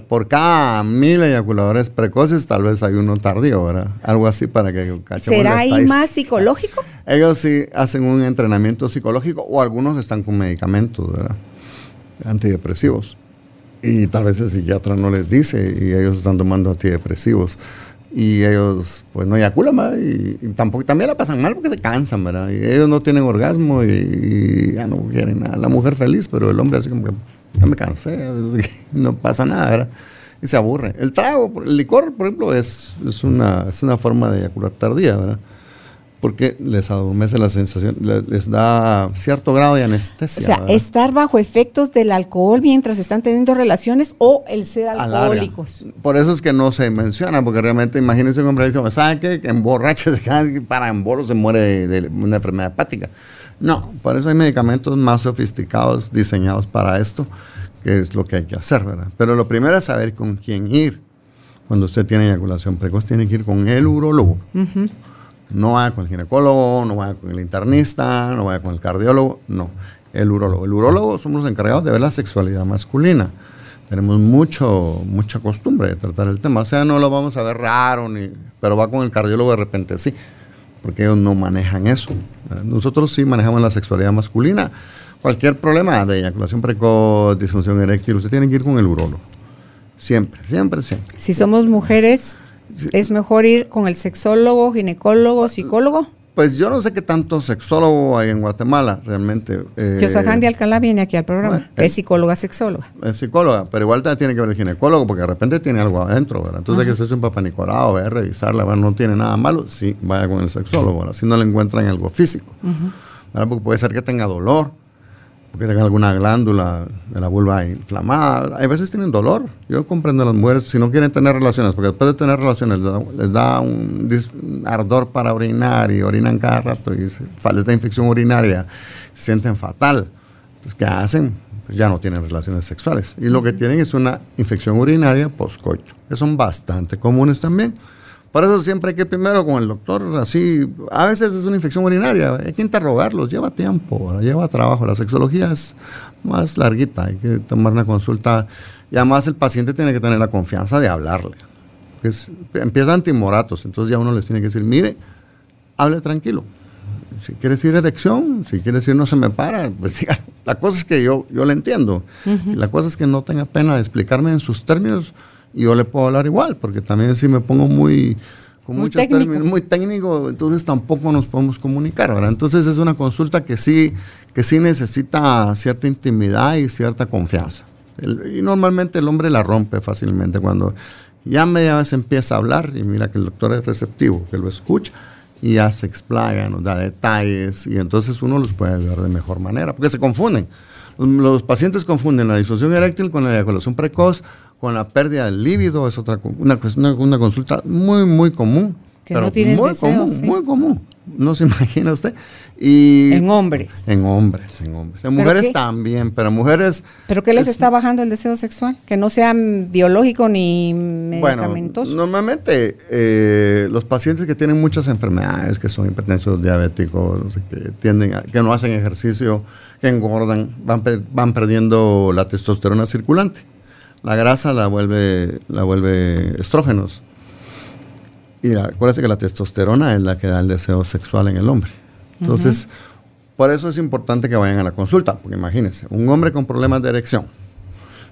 por cada mil eyaculadores precoces, tal vez hay uno tardío, ¿verdad? Algo así para que ¿Será ahí más psicológico? Ellos sí hacen un entrenamiento psicológico o algunos están con medicamentos, ¿verdad? Antidepresivos. Y tal vez el psiquiatra no les dice y ellos están tomando antidepresivos. Y ellos, pues, no eyaculan, Y, tampoco, también la pasan mal porque se cansan, ¿verdad? Y ellos no tienen orgasmo y, y ya no quieren nada. La mujer feliz, pero el hombre así como que ya me cansé, no pasa nada, ¿verdad? Y se aburre. El trago, el licor, por ejemplo, es, es, una, es una forma de eyacular tardía, ¿verdad? Porque les adormece la sensación, les da cierto grado de anestesia. O sea, estar bajo efectos del alcohol mientras están teniendo relaciones o el ser alcohólicos. Por eso es que no se menciona, porque realmente imagínense un hombre que dice, ¿sabe qué? Que emborracha, para embolo se muere de, de una enfermedad hepática. No, por eso hay medicamentos más sofisticados diseñados para esto, que es lo que hay que hacer, ¿verdad? Pero lo primero es saber con quién ir. Cuando usted tiene eyaculación precoz, tiene que ir con el urólogo. No vaya con el ginecólogo, no vaya con el internista, no vaya con el cardiólogo, no, el urólogo. El urólogo somos los encargados de ver la sexualidad masculina. Tenemos mucho, mucha costumbre de tratar el tema. O sea, no lo vamos a ver raro, ni, pero va con el cardiólogo de repente, sí porque ellos no manejan eso. Nosotros sí manejamos la sexualidad masculina. Cualquier problema de eyaculación precoz, disfunción eréctil, usted tiene que ir con el urólogo. Siempre, siempre, siempre. Si somos mujeres, ¿es mejor ir con el sexólogo, ginecólogo, psicólogo? Pues yo no sé qué tanto sexólogo hay en Guatemala, realmente. Eh, Handy Alcalá viene aquí al programa. es psicóloga, sexóloga. Es psicóloga, pero igual tiene que ver el ginecólogo porque de repente tiene algo adentro, ¿verdad? Entonces hay que hacerse un papá Nicolau, ver, revisarla, no tiene nada malo, sí, vaya con el sexólogo, ¿verdad? Si no le encuentran algo físico, ¿verdad? Porque puede ser que tenga dolor, porque tengan alguna glándula de la vulva inflamada. Hay veces tienen dolor. Yo comprendo a las mujeres si no quieren tener relaciones, porque después de tener relaciones les da, un, ardor para orinar y orinan cada rato y se, les da infección urinaria, se sienten fatal. Entonces, ¿qué hacen? Pues ya no tienen relaciones sexuales. Y lo que tienen es una infección urinaria postcoito, que son bastante comunes también. Por eso siempre hay que ir primero con el doctor, así, a veces es una infección urinaria, hay que interrogarlos, lleva tiempo, lleva trabajo, la sexología es más larguita, hay que tomar una consulta y además el paciente tiene que tener la confianza de hablarle. Es, empiezan timoratos, entonces ya uno les tiene que decir, mire, hable tranquilo. Si quiere decir erección, si quiere decir no se me para, pues La cosa es que yo, yo le entiendo. La cosa es que no tenga pena de explicarme en sus términos yo le puedo hablar igual, porque también si me pongo muy, con muy muchos técnico. términos, muy técnico, entonces tampoco nos podemos comunicar, ¿verdad? Entonces es una consulta que sí, que sí necesita cierta intimidad y cierta confianza. y normalmente el hombre la rompe fácilmente cuando ya media vez empieza a hablar y mira que el doctor es receptivo, que lo escucha, y ya se explaya, nos da detalles y entonces uno los puede ayudar de mejor manera, porque se confunden. Los pacientes confunden la disfunción eréctil con la eyaculación precoz, con la pérdida del líbido, es otra una, una consulta muy, muy común. Que no tienen muy común, muy común. No se imagina usted. Y en hombres. En hombres, en hombres. En mujeres también, pero mujeres. ¿Pero qué les está bajando el deseo sexual? Que no sea biológico ni medicamentoso. Bueno, normalmente eh, los pacientes que tienen muchas enfermedades, que son hipertensos, diabéticos, que tienden que no hacen ejercicio, que engordan, van, van perdiendo la testosterona circulante. La grasa la vuelve, la vuelve estrógenos. Y acuérdate que la testosterona es la que da el deseo sexual en el hombre. Entonces, por eso es importante que vayan a la consulta, porque imagínense, un hombre con problemas de erección,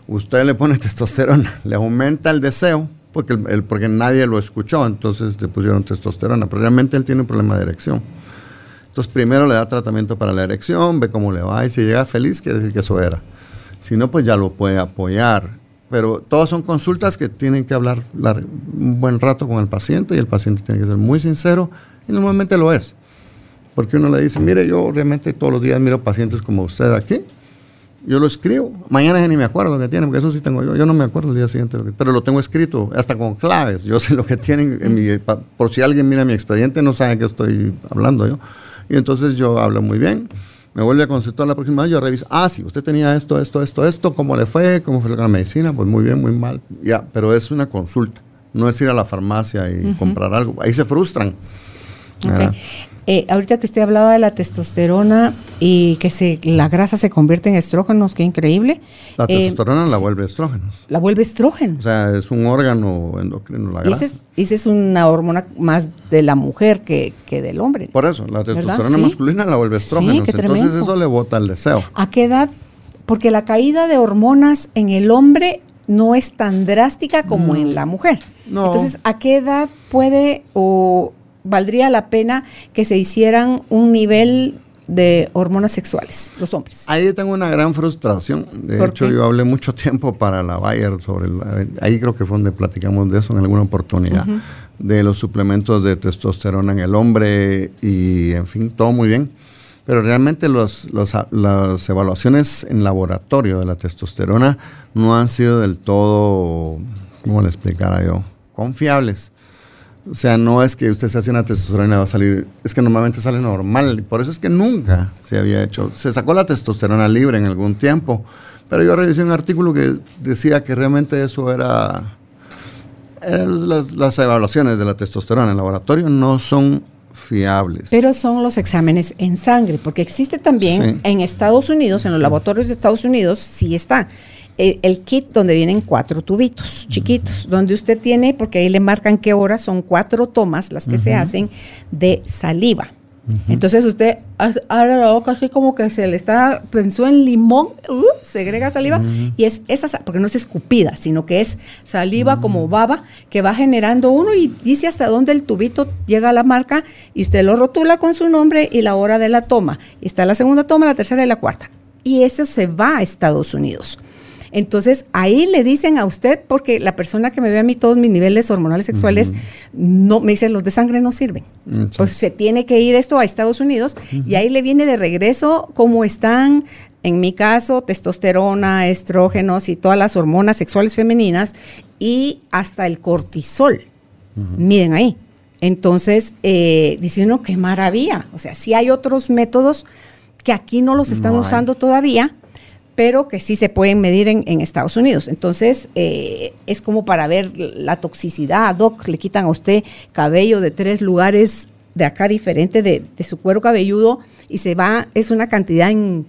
usted le pone testosterona, le aumenta el deseo, porque, el, porque nadie lo escuchó, entonces le pusieron testosterona, pero realmente él tiene un problema de erección. Entonces, primero le da tratamiento para la erección, ve cómo le va, y si llega feliz, quiere decir que eso era. Si no, pues ya lo puede apoyar pero todas son consultas que tienen que hablar un buen rato con el paciente y el paciente tiene que ser muy sincero y normalmente lo es. Porque uno le dice, mire, yo realmente todos los días miro pacientes como usted aquí, yo lo escribo, mañana ya ni me acuerdo lo que tienen, porque eso sí tengo yo, yo no me acuerdo el día siguiente, pero lo tengo escrito, hasta con claves, yo sé lo que tienen, en mi, por si alguien mira mi expediente no sabe que estoy hablando yo. Y entonces yo hablo muy bien me vuelve a consultar la próxima vez, yo reviso, ah, sí, usted tenía esto, esto, esto, esto, ¿cómo le fue? ¿Cómo fue la medicina? Pues muy bien, muy mal. Ya, pero es una consulta, no es ir a la farmacia y comprar algo. Ahí se frustran. Eh, ahorita que usted hablaba de la testosterona y que se, la grasa se convierte en estrógenos, qué increíble. La eh, testosterona la vuelve estrógenos. La vuelve estrógeno. O sea, es un órgano endocrino, la grasa. Esa es, una hormona más de la mujer que, del hombre. Por eso, la testosterona masculina la vuelve estrógenos. Entonces eso le bota el deseo. ¿A qué edad? Porque la caída de hormonas en el hombre no es tan drástica como en la mujer. No. Entonces, ¿a qué edad puede o valdría la pena que se hicieran un nivel de hormonas sexuales, los hombres. Ahí tengo una gran frustración. De hecho, yo hablé mucho tiempo para la Bayer sobre, ahí creo que fue donde platicamos de eso en alguna oportunidad, de los suplementos de testosterona en el hombre y, en fin, todo muy bien. Pero realmente los, las evaluaciones en laboratorio de la testosterona no han sido del todo, ¿cómo le explicara yo? Confiables. O sea, no es que usted se hace una testosterona y va a salir, es que normalmente sale normal. Por eso es que nunca se había hecho. Se sacó la testosterona libre en algún tiempo, pero yo revisé un artículo que decía que realmente eso era, eran las, evaluaciones de la testosterona en el laboratorio no son fiables. Pero son los exámenes en sangre, porque existe también en Estados Unidos, en los laboratorios de Estados Unidos, sí está el, kit donde vienen cuatro tubitos chiquitos, donde usted tiene, porque ahí le marcan qué horas, son cuatro tomas las que se hacen de saliva. Entonces usted abre la boca así como que se le está, pensó en limón, uh, segrega saliva y es esa, porque no es escupida, sino que es saliva como baba que va generando uno y dice hasta dónde el tubito llega a la marca y usted lo rotula con su nombre y la hora de la toma. Y está la segunda toma, la tercera y la cuarta. Y eso se va a Estados Unidos. Entonces, ahí le dicen a usted, porque la persona que me ve a mí todos mis niveles hormonales sexuales, no me dice, los de sangre no sirven. Pues se tiene que ir esto a Estados Unidos y ahí le viene de regreso cómo están, en mi caso, testosterona, estrógenos y todas las hormonas sexuales femeninas y hasta el cortisol. Miren ahí. Entonces, eh, dice uno, qué maravilla. O sea, si hay otros métodos que aquí no los están usando todavía, pero que sí se pueden medir en, Estados Unidos. Entonces, eh, es como para ver la toxicidad. Doc, le quitan a usted cabello de tres lugares de acá diferente de, su cuero cabelludo y se va, es una cantidad en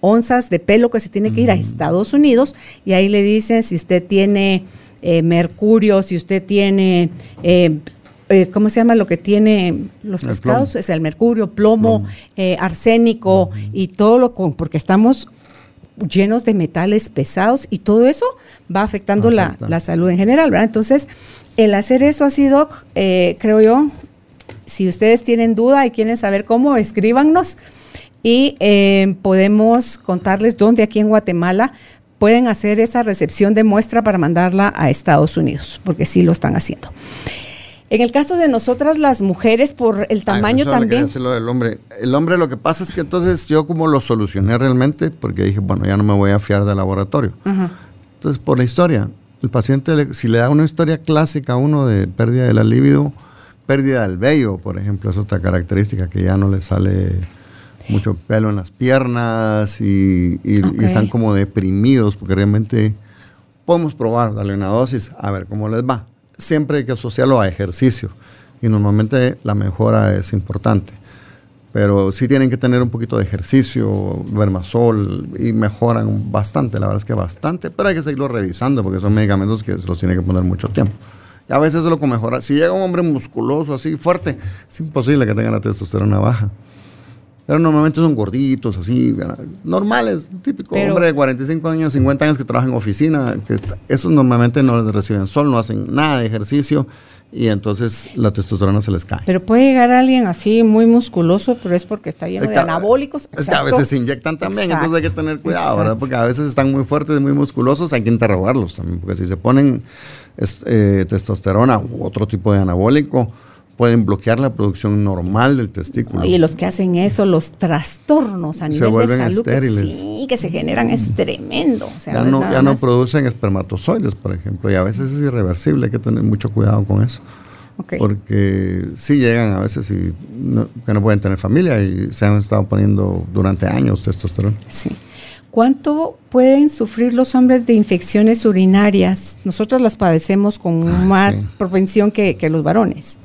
onzas de pelo que se tiene que ir a Estados Unidos y ahí le dicen si usted tiene eh, mercurio, si usted tiene... Eh, ¿cómo se llama lo que tiene los pescados? Es el mercurio, plomo, arsénico y todo lo con, porque estamos llenos de metales pesados y todo eso va afectando la, salud en general, ¿verdad? Entonces, el hacer eso así, Doc, eh, creo yo, si ustedes tienen duda y quieren saber cómo, escríbanos y eh, podemos contarles dónde aquí en Guatemala pueden hacer esa recepción de muestra para mandarla a Estados Unidos, porque sí lo están haciendo. En el caso de nosotras las mujeres, por el tamaño también. del hombre. El hombre lo que pasa es que entonces yo como lo solucioné realmente, porque dije, bueno, ya no me voy a fiar del laboratorio. Ajá. Entonces, por la historia, el paciente, le- si le da una historia clásica a uno de pérdida de la libido, pérdida del vello, por ejemplo, es otra característica que ya no le sale mucho pelo en las piernas y, y- están como deprimidos, porque realmente podemos probar, darle una dosis, a ver cómo les va. Siempre hay que asociarlo a ejercicio y normalmente la mejora es importante. Pero sí tienen que tener un poquito de ejercicio, ver más sol y mejoran bastante, la verdad es que bastante, pero hay que seguirlo revisando porque son medicamentos que se los tiene que poner mucho tiempo. Y a veces es lo que mejora. Si llega un hombre musculoso así, fuerte, es imposible que tenga la testosterona baja. Pero normalmente son gorditos, así, ¿verdad? normales, típico Pero- hombre de 45 años, 50 años que trabaja en oficina, que esos normalmente no les reciben sol, no hacen nada de ejercicio y entonces la testosterona se les cae. Pero puede llegar alguien así muy musculoso, pero es porque está lleno Es de que anabólicos. Es que a veces se inyectan también, entonces hay que tener cuidado, ¿verdad? exacto. Porque a veces están muy fuertes muy musculosos, hay que interrogarlos también, porque si se ponen es- eh, testosterona u otro tipo de anabólico, pueden bloquear la producción normal del testículo. Y los que hacen eso, los trastornos a Se nivel de vuelven salud que estériles. sí, que se generan es tremendo. O sea, ya no, ya no producen espermatozoides, por ejemplo, y a veces es irreversible, hay que tener mucho cuidado con eso. Porque sí llegan a veces y no- que no pueden tener familia y se han estado poniendo durante años testosterona. Sí. ¿Cuánto pueden sufrir los hombres de infecciones urinarias? Nosotros las padecemos con Ah, más sí. propensión que, que los varones.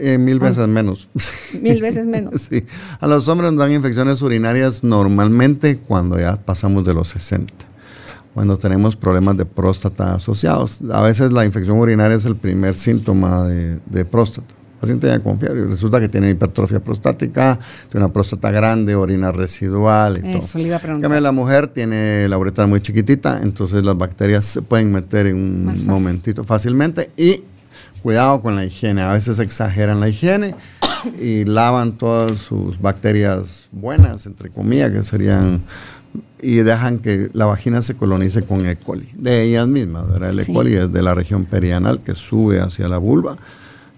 Eh, mil veces menos. Mil veces menos. Sí. A los hombres nos dan infecciones urinarias normalmente cuando ya pasamos de los 60, cuando tenemos problemas de próstata asociados. A veces la infección urinaria es el primer síntoma de, de próstata. El paciente ya con fiebre resulta que tiene hipertrofia prostática, tiene una próstata grande, orina residual y Eso todo. le iba a En preguntar. cambio, la mujer tiene la uretra muy chiquitita, entonces las bacterias se pueden meter en un momentito fácilmente y cuidado con la higiene. A veces exageran la higiene y lavan todas sus bacterias buenas, entre comillas, que serían y dejan que la vagina se colonice con E. coli, de ellas mismas. ¿verdad? El Sí. E. coli es de la región perianal que sube hacia la vulva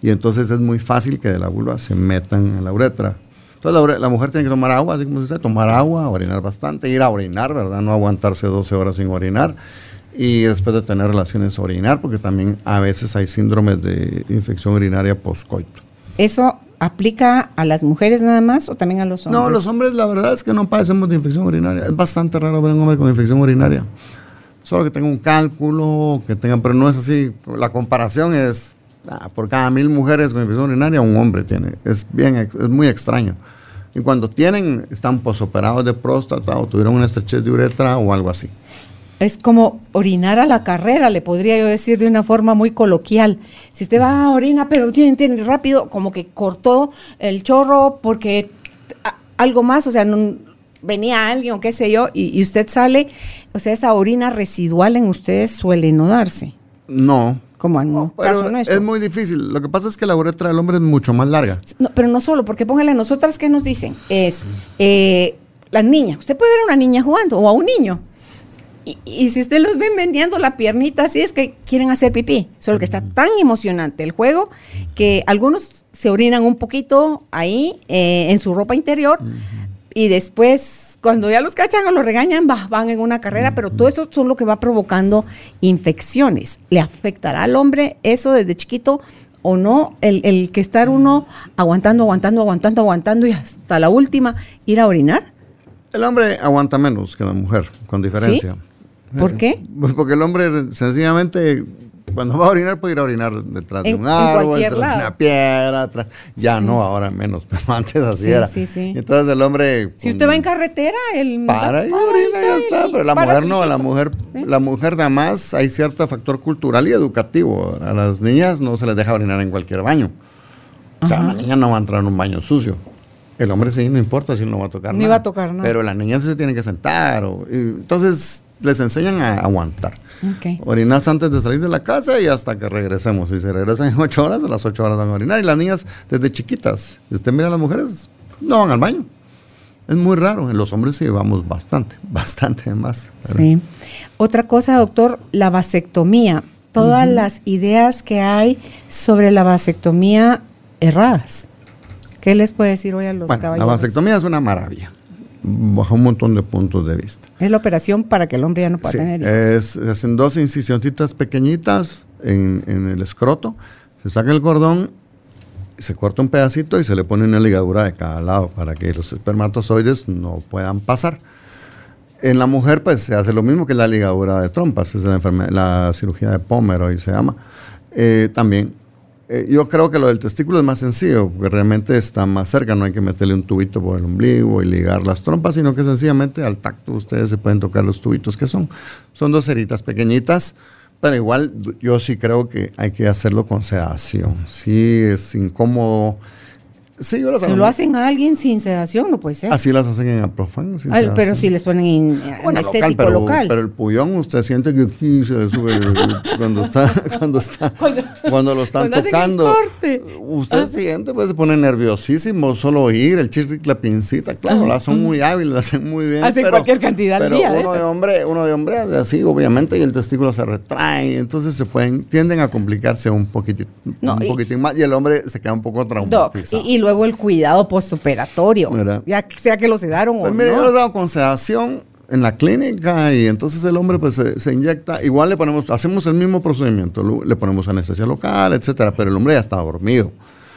y entonces es muy fácil que de la vulva se metan en la uretra. Entonces la, la mujer tiene que tomar agua, así como dice tomar agua, orinar bastante, ir a orinar, ¿verdad? No aguantarse 12 horas sin orinar y después de tener relaciones orinar, porque también a veces hay síndromes de infección urinaria postcoito. ¿Eso aplica a las mujeres nada más o también a los hombres? No, los hombres la verdad es que no padecemos de infección urinaria. Es bastante raro ver un hombre con infección urinaria. Solo que tenga un cálculo, que tengan, pero no es así. La comparación es ah, por cada mil mujeres con infección urinaria, un hombre tiene. Es bien, es muy extraño. Y cuando tienen, están posoperados de próstata o tuvieron una estrechez de uretra o algo así. Es como orinar a la carrera, le podría yo decir de una forma muy coloquial. Si usted va a orinar, pero tiene, tiene rápido, como que cortó el chorro porque a- algo más, o sea, no- venía alguien o qué sé yo, y, y usted sale, o sea, esa orina residual en ustedes suele no darse, No. como en No, caso nuestro. es muy difícil. Lo que pasa es que la uretra del hombre es mucho más larga. No, pero no solo, porque póngale, nosotras que nos dicen, es eh, las niñas, usted puede ver a una niña jugando o a un niño. Y, y si usted los ven vendiendo la piernita, así es que quieren hacer pipí. Solo que está tan emocionante el juego que algunos se orinan un poquito ahí eh, en su ropa interior y después, cuando ya los cachan o los regañan, va- van en una carrera, pero todo eso son lo que va provocando infecciones. ¿Le afectará al hombre eso desde chiquito o no? El, el que estar uno aguantando, aguantando, aguantando, aguantando y hasta la última ir a orinar. El hombre aguanta menos que la mujer, con diferencia. ¿Por qué? Pues porque el hombre sencillamente cuando va a orinar puede ir a orinar detrás de un árbol, detrás de una piedra, atrás. Ya Sí. no, ahora menos, pero antes así Sí, era. sí, Entonces el hombre Si usted va en carretera, el para y orina ya está, pero la mujer no, la mujer, Sí. la mujer nada más hay cierto factor cultural y educativo. A las niñas no se les deja orinar en cualquier baño. O sea, la niña no va a entrar en un baño sucio. El hombre sí, no importa si no va a tocar Ni nada. va a tocar nada. Pero la niña sí se tiene que sentar. o- y entonces les enseñan a aguantar. Ok. Orinas antes de salir de la casa y hasta que regresemos. Si se regresan en ocho horas, a las ocho horas van a orinar. Y las niñas desde chiquitas. Si usted mira a las mujeres, no van al baño. Es muy raro. En los hombres sí vamos bastante, bastante más. ¿verdad? Sí. Otra cosa, doctor, la vasectomía. todas las ideas que hay sobre la vasectomía erradas. ¿Qué les puede decir hoy a los bueno, caballeros? La vasectomía es una maravilla, bajo un montón de puntos de vista. Es la operación para que el hombre ya no pueda Sí, tener hijos. es, hacen dos incisioncitas pequeñitas en, en el escroto, se saca el cordón, se corta un pedacito y se le pone una ligadura de cada lado para que los espermatozoides no puedan pasar. En la mujer, pues se hace lo mismo que la ligadura de trompas, es la, la cirugía de Pomeroy se llama. Eh, también, eh, yo creo que lo del testículo es más sencillo, porque realmente está más cerca, no hay que meterle un tubito por el ombligo y ligar las trompas, sino que sencillamente al tacto ustedes se pueden tocar los tubitos que son. Son dos ceritas pequeñitas, pero igual yo sí creo que hay que hacerlo con sedación. Sí, es incómodo. Sí, yo las Si lo hacen a alguien sin sedación, no puede ser. Así las hacen en Aprofan. Ay, pero si les ponen in- Bueno, anestésico local, pero, local. pero el pullón, usted siente que aquí se le sube cuando está, cuando está, Cuando- cuando lo están cuando tocando. Usted Ah. siente, pues se pone nerviosísimo solo oír el chirric, la pincita, claro, las son muy hábiles, las hacen muy bien. Hacen cualquier cantidad pero día uno de hombre, uno de hombre hace así, obviamente, y el testículo se retrae, entonces se pueden, tienden a complicarse un poquitín, No, un y- poquitín más, y el hombre se queda un poco traumatizado. y, y luego el cuidado postoperatorio. Ya sea que lo sedaron Pues o mire, yo no. les he dado con sedación en la clínica y entonces el hombre pues se, se inyecta, igual le ponemos, hacemos el mismo procedimiento, le ponemos anestesia local, etcétera, pero el hombre ya está dormido.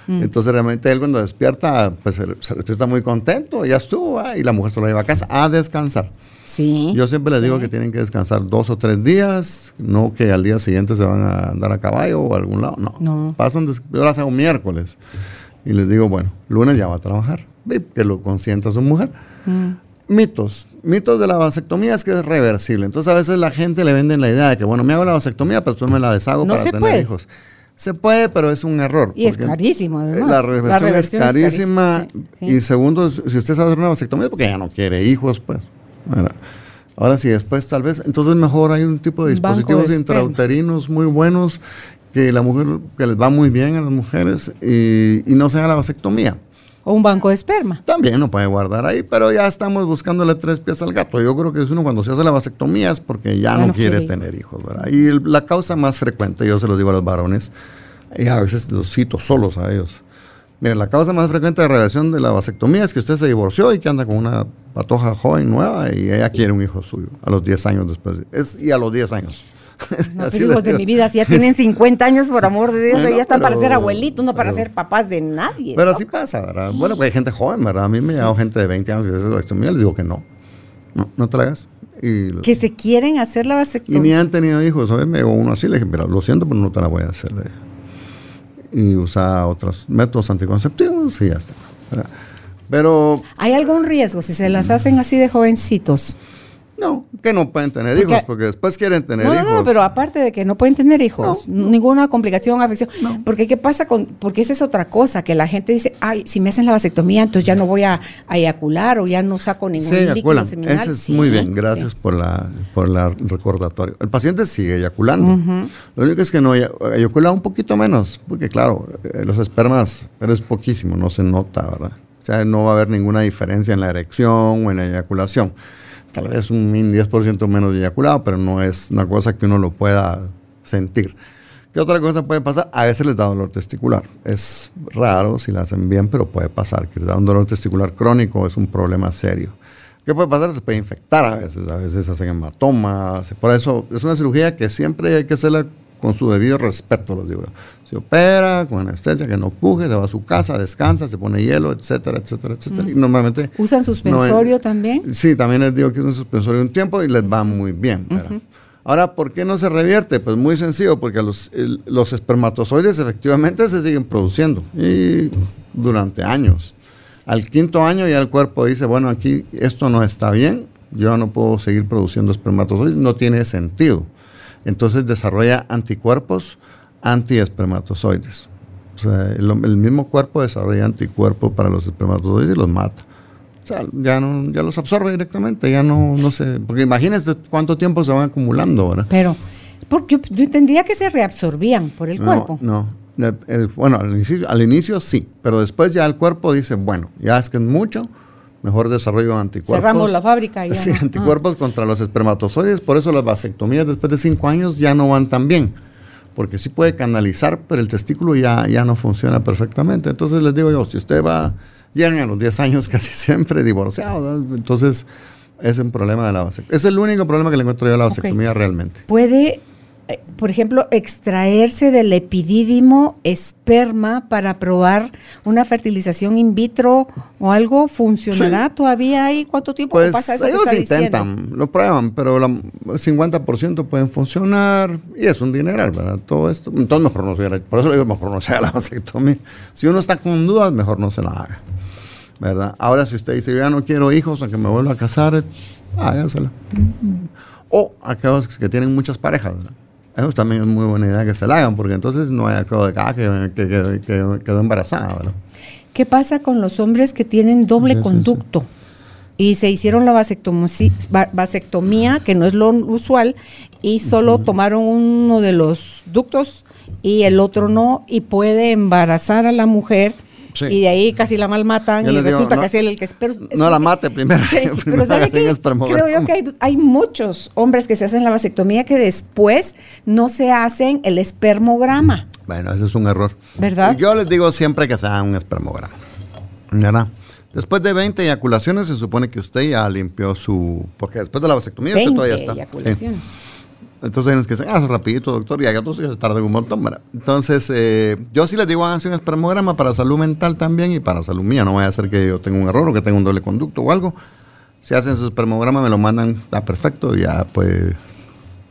Mm. Entonces realmente él cuando despierta, pues se, se despierta muy contento, ya estuvo, ah, y la mujer se lo lleva a casa a descansar. Sí. Yo siempre les digo que tienen que descansar dos o tres días, no que al día siguiente se van a andar a caballo o a algún lado, no. No. Pasan, yo las hago miércoles y les digo, bueno, lunes ya va a trabajar, que lo consienta su mujer. Mitos, mitos de la vasectomía es que es reversible. Entonces a veces la gente le venden la idea de que, bueno, me hago la vasectomía, pero después me la deshago No para tener puede. hijos. Se puede, pero es un error. Y es porque, carísimo, eh, además. La La reversión, reversión es es carísima. carísima, sí, sí. Y segundo, si usted sabe hacer una vasectomía, es porque ya no quiere hijos, pues. Ahora, ahora sí, después tal vez, entonces mejor hay un tipo de dispositivos de intrauterinos muy buenos que la mujer, que les va muy bien a las mujeres y, y no se haga la vasectomía. O un banco de esperma. También lo puede guardar ahí, pero ya estamos buscándole tres pies al gato. Yo creo que es uno cuando se hace la vasectomía es porque ya, no, quiere, tener hijos, ¿verdad? Y el- la causa más frecuente, yo se lo digo a los varones, y a veces los cito solos a ellos. Miren, la causa más frecuente de reversión de la vasectomía es que usted se divorció y que anda con una patoja joven nueva y ella quiere un hijo suyo a los 10 años después. Es, y a los 10 años. No, Así pero les hijos de digo. mi vida, si ya tienen 50 años, por amor de Dios, Bueno, ya están para ser abuelitos, no para pero- ser papás de nadie. Pero ¿no? así pasa, ¿verdad? Bueno, pues hay gente joven, ¿verdad? A mí me ha llegado gente de 20 años y vasectomía, les digo que no. No, no te la hagas. Y, los- Que se quieren hacer la y ni vasectomía. han tenido hijos, ¿sabes? Me llegó uno así, le dije, mira, lo siento, pero no te la voy a hacer. Y usa otros métodos anticonceptivos y ya está. ¿verdad? Pero ¿Hay algún riesgo si se las hacen así de jovencitos? No, que no pueden tener Porque- hijos, porque después quieren tener No, no, hijos. no, pero aparte de que no pueden tener hijos, ninguna complicación, afección. Porque ¿qué pasa con.? Porque esa es otra cosa, que la gente dice, ay, si me hacen la vasectomía, entonces ya no voy a, a eyacular o ya no saco ningún Sí, líquido eyaculan. seminal. Ese es Sí, muy bien, sí. gracias por la por la recordatorio. El paciente sigue eyaculando. Lo único es que no eya- eyacula un poquito menos, porque claro, eh, los espermas, pero es poquísimo, no se nota, ¿verdad? O sea, no va a haber ninguna diferencia en la erección o en la eyaculación. Tal vez un 10% menos eyaculado, pero no es una cosa que uno lo pueda sentir. ¿Qué otra cosa puede pasar? A veces les da dolor testicular. Es raro si la hacen bien, pero puede pasar. Que les da un dolor testicular crónico es un problema serio. ¿Qué puede pasar? Se puede infectar a veces. A veces hacen hematomas. Por eso es una cirugía que siempre hay que hacerla con su debido respeto, los digo. Se opera con anestesia, que no puje, se va a su casa, descansa, se pone hielo, etcétera, etcétera, etcétera. Y normalmente... ¿Usan suspensorio no, también? Sí, también les digo que usan suspensorio un tiempo y les va muy bien. Ahora, ¿por qué no se revierte? Pues muy sencillo, porque los, el- los espermatozoides efectivamente se siguen produciendo y durante años. Al quinto año ya el cuerpo dice, bueno, aquí esto no está bien, yo no puedo seguir produciendo espermatozoides, no tiene sentido. Entonces desarrolla anticuerpos antiespermatozoides. O sea, el, el mismo cuerpo desarrolla anticuerpos para los espermatozoides y los mata. O sea, ya, no, ya los absorbe directamente, ya no, no sé. Porque imagínense cuánto tiempo se van acumulando, ¿verdad? Pero, porque yo, yo entendía que se reabsorbían por el no, cuerpo. No, El- el- bueno, al inicio, al inicio sí, pero después ya el cuerpo dice, bueno, ya es que es mucho, mejor desarrollo anticuerpos. Cerramos la fábrica y ya Sí, no. Ah. anticuerpos contra los espermatozoides, por eso las vasectomías después de cinco años ya no van tan bien. porque sí puede canalizar, pero el testículo ya, ya no funciona perfectamente. Entonces les digo yo, si usted va, llegan a los 10 años casi siempre divorciado, entonces es un problema de la vasectomía. Es el único problema que le encuentro yo a la vasectomía realmente. ¿Puede por ejemplo, extraerse del epidídimo esperma para probar una fertilización in vitro o algo, ¿funcionará todavía ahí? ¿Cuánto tiempo pues, pasa eso? Ellos intentan, lo prueban, pero el 50% pueden funcionar y es un dineral, ¿verdad? Todo esto, entonces mejor no se por eso digo, mejor no se haga la vasectomía. Si uno está con dudas, mejor no se la haga, ¿verdad? Ahora, si usted dice, yo ya no quiero hijos, aunque me vuelva a casar, hágasela. O aquellos que tienen muchas parejas, ¿verdad? Eso también es muy buena idea que se la hagan, porque entonces no hay acuerdo de ah, que, que, quedó embarazada. ¿verdad? ¿Qué pasa con los hombres que tienen doble conducto? Y se hicieron la vasectomía, que no es lo usual, y solo tomaron uno de los ductos y el otro no, y puede embarazar a la mujer y de ahí casi la malmatan y resulta que así el que... Pero, no la mate primero. pero ¿sabe Creo yo que hay, muchos hombres que se hacen la vasectomía que después no se hacen el espermograma. Bueno, ese es un error. ¿Verdad? Yo les digo siempre que se hagan un espermograma. ¿Verdad? Después de 20 eyaculaciones se supone que usted ya limpió su... Porque después de la vasectomía usted todavía está... eyaculaciones. Entonces tienes que decir, ah, rapidito, doctor, y hay otros que se tardan un montón, ¿verdad? Entonces, eh, yo sí les digo, háganse un espermograma para salud mental también y para salud mía. No vaya a ser que yo tenga un error o que tenga un doble conducto o algo. Si hacen su espermograma, me lo mandan, a perfecto, y ya pues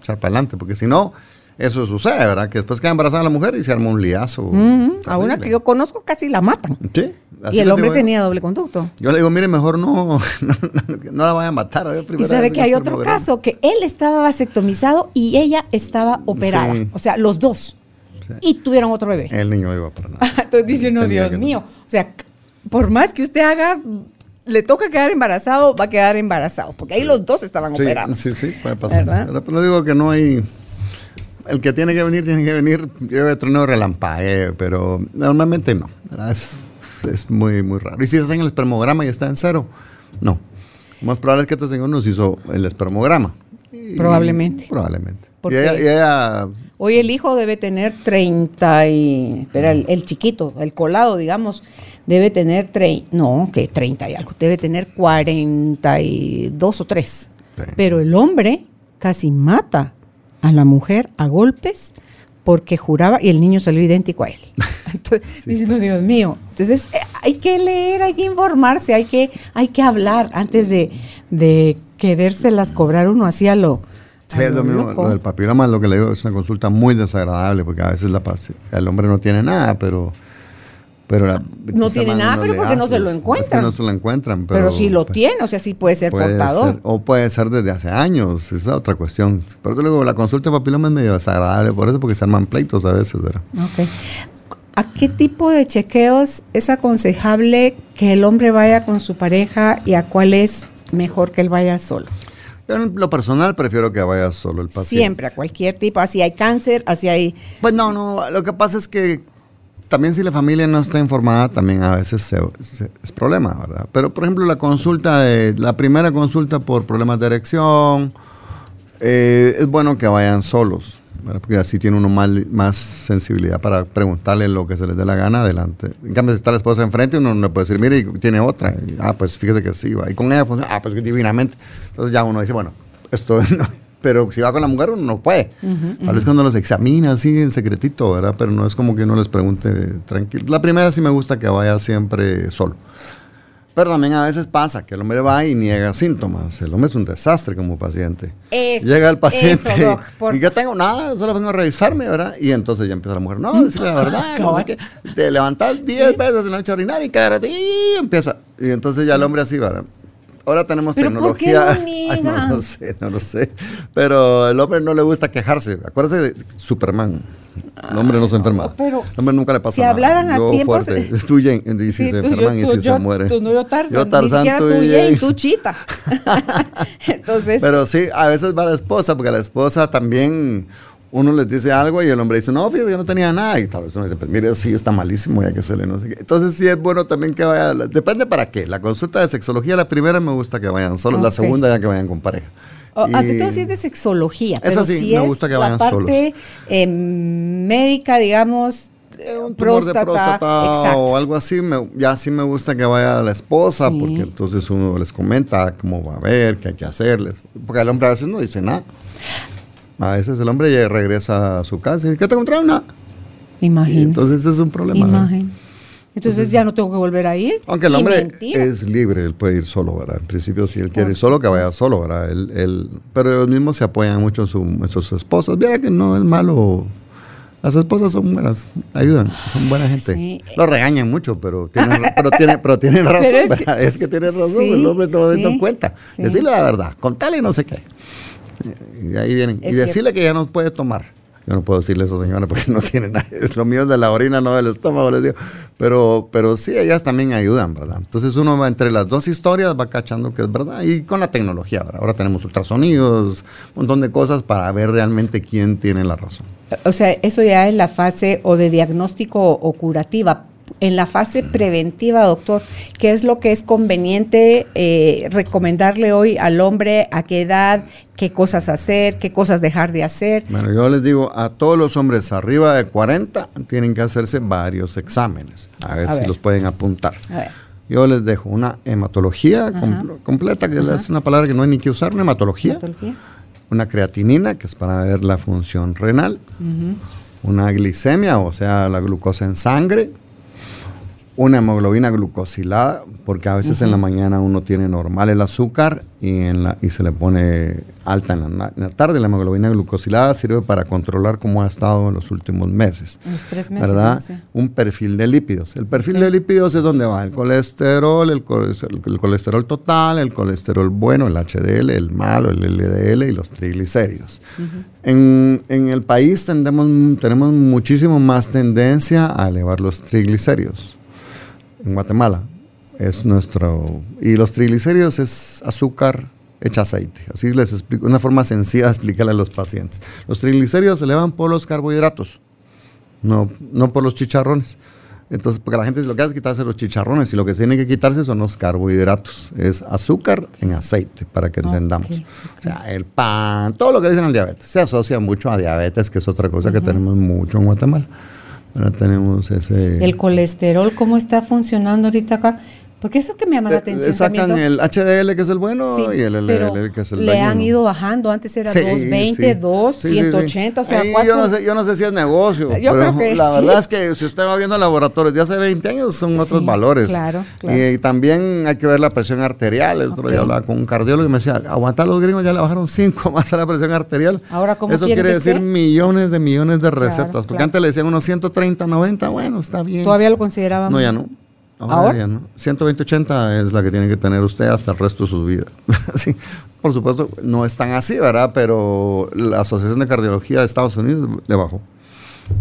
echar para adelante, porque si no, eso sucede, ¿verdad? Que después queda embarazada la mujer y se arma un liazo. A una que yo conozco casi la matan. Sí. Y el hombre tenía doble conducto. Yo le digo, mire, mejor no, no, la vayan a matar. y sabe que hay otro caso, que él estaba vasectomizado y ella estaba operada. O sea, los dos. Y tuvieron otro bebé. El niño iba para nada. Entonces dice no, Dios mío. O sea, por más que usted haga le toca quedar embarazado, va a quedar embarazado, porque ahí los dos estaban operados. Sí, sí, puede pasar. Pero, pero digo que no hay, el que tiene que venir, tiene que venir. Yo tronado relampague, pero normalmente no. Es, es, muy, muy raro. Y si estás en el espermograma y está en cero, no. Lo más probable es que este señor nos hizo el espermograma. probablemente. Probablemente. Y ella, Hoy el hijo debe tener 30 y... Espera, el, chiquito, el colado, digamos, debe tener... Tre, no, que 30 y algo. Debe tener 42 o 3. Pero el hombre casi mata a la mujer a golpes porque juraba y el niño salió idéntico a él. Entonces, diciendo, Dios mío. Entonces, eh, hay que leer, hay que informarse, hay que, hay que hablar antes de, de querérselas cobrar uno así a lo. Sí, es lo mismo, lo del papiloma, lo que le digo, es una consulta muy desagradable porque a veces la, el hombre no tiene nada, pero pero no tiene nada, pero porque no se lo encuentran. no se lo encuentran. Pero, si lo tiene, o sea, sí puede ser portador. o puede ser desde hace años, esa es otra cuestión. Por eso digo, la consulta de papiloma es medio desagradable, por eso, porque se arman pleitos a veces. ¿verdad? Ok. ¿A qué tipo de chequeos es aconsejable que el hombre vaya con su pareja y a cuál es mejor que él vaya solo? Yo en lo personal prefiero que vaya solo el paciente. Siempre, a cualquier tipo, así hay cáncer, así hay... Pues no, no, lo que pasa es que también si la familia no está informada, también a veces es problema, ¿verdad? Pero, por ejemplo, la consulta, de, la primera consulta por problemas de erección, eh, es bueno que vayan solos, ¿verdad? porque así tiene uno más, más sensibilidad para preguntarle lo que se les dé la gana adelante. En cambio, si está la esposa enfrente, uno no le puede decir, mire, tiene otra. ah, pues fíjese que sí, va. Y con ella funciona, ah, pues divinamente. Entonces ya uno dice, bueno, esto no, pero si va con la mujer uno no puede. Tal vez cuando los examina así en secretito, ¿verdad? Pero no es como que uno les pregunte tranquilo. La primera sí me gusta que vaya siempre solo. Pero también a veces pasa que el hombre va y niega síntomas. El hombre es un desastre como paciente. Llega el paciente y yo tengo nada, solo vengo a revisarme, ¿verdad? Y entonces ya empieza la mujer, no, decirle la verdad, no te levantas 10 veces en la noche a orinar y quédate y empieza. Y entonces ya el hombre así, ¿verdad? Ahora tenemos tecnología. no lo sé, no lo sé. Pero el hombre no le gusta quejarse. Acuérdate de Superman. El hombre no se enferma. Pero el hombre nunca le pasa si nada. Si hablaran a yo tiempo. fuerte. Es tu Jen, y si se enferman y si se muere. Tú no yo Tarzan. Yo Tarzan, ni tú, y tú Chita. Entonces. Pero sí, a veces va la esposa, porque la esposa también uno les dice algo y el hombre dice, no, fíjate, yo no tenía nada. Y tal vez uno dice, pues mire, sí, está malísimo, ya que se le no sé qué. Entonces sí es bueno también que vayan, depende para qué. La consulta de sexología, la primera me gusta que vayan solos, la segunda ya que vayan con pareja. ante todo sí es de sexología. Esa sí, me gusta que vayan la parte em, médica, digamos, eh, un tumor de próstata o algo así, ya sí me gusta que vaya la esposa, porque entonces uno les comenta cómo va a ver, qué hay que hacerles. Porque el hombre a veces no dice nada. A veces el hombre ya regresa a su casa y dice, ¿qué te encontraron? Nada. Imagínate. Entonces es un problema. Entonces ya no tengo que volver a ir. Aunque el hombre es libre, él puede ir solo, ¿verdad? En principio, si él quiere ir solo, que vaya solo, ¿verdad? Él, pero ellos mismos se apoyan mucho en, su, sus esposas. Mira que no es malo las esposas son buenas, ayudan, son buena gente. Lo regañan mucho, pero tienen, pero tienen, pero tienen razón, es, que, es que tienen razón, el hombre no sí, da cuenta. Decirle la verdad, contarle y no sé qué. Y ahí vienen. y decirle que ya no puede tomar. Yo no puedo decirle a esa señora porque no tiene nada. Es lo mío de la orina, no del estómago, les digo. Pero, pero sí, ellas también ayudan, ¿verdad? Entonces uno va entre las dos historias, va cachando que es verdad. Y con la tecnología, ¿verdad? Ahora tenemos ultrasonidos, un montón de cosas para ver realmente quién tiene la razón. O sea, eso ya es la fase o de diagnóstico o curativa en la fase preventiva, doctor, ¿qué es lo que es conveniente eh, recomendarle hoy al hombre? ¿A qué edad? ¿Qué cosas hacer? ¿Qué cosas dejar de hacer? Bueno, yo les digo, a todos los hombres arriba de 40 tienen que hacerse varios exámenes. A ver si los pueden apuntar. Yo les dejo una hematología completa, que es una palabra que no hay ni que usar, una hematología. Una creatinina, que es para ver la función renal. Una glicemia, o sea, la glucosa en sangre una hemoglobina glucosilada, porque a veces en la mañana uno tiene normal el azúcar y, en la, y se le pone alta en la, tarde. La hemoglobina glucosilada sirve para controlar cómo ha estado en los últimos meses. Los tres meses. ¿Verdad? Un perfil de lípidos. El perfil de lípidos es donde va el colesterol, el colesterol, el colesterol, total, el colesterol bueno, el HDL, el malo, el LDL y los triglicéridos. en, en, el país tendemos, tenemos muchísimo más tendencia a elevar los triglicéridos en Guatemala. Es nuestro. Y los triglicéridos es azúcar hecha aceite. Así les explico, una forma sencilla de explicarle a los pacientes. Los triglicéridos se elevan por los carbohidratos, no, no por los chicharrones. Entonces, porque la gente lo que hace es quitarse los chicharrones y lo que tiene que quitarse son los carbohidratos. Es azúcar en aceite, para que entendamos. O sea, el pan, todo lo que dicen al diabetes. Se asocia mucho a diabetes, que es otra cosa que tenemos mucho en Guatemala. Ahora tenemos ese... El colesterol, ¿cómo está funcionando ahorita acá? Porque eso que me llama la eh, atención. Sacan el HDL, que es el bueno, y el LDL, que es el Le han ido bajando. Antes era 220, 2, 180, o sea, Yo, no sé, yo no sé si es negocio. Yo pero creo que La verdad es que si usted va viendo laboratorios de hace 20 años, son otros valores. Claro, claro. Y, también hay que ver la presión arterial. El otro día hablaba con un cardiólogo y me decía, aguantar los gringos, ya le bajaron 5 más a la presión arterial. Ahora, ¿cómo Eso quiere decir millones de millones de recetas. porque antes le decían unos 130, 90, bueno, está bien. ¿Todavía lo consideraban? No, ya no. Ahora, ¿no? 120-80 es la que tiene que tener usted hasta el resto de su vida. sí, por supuesto, no es tan así, ¿verdad? Pero la Asociación de Cardiología de Estados Unidos le bajó.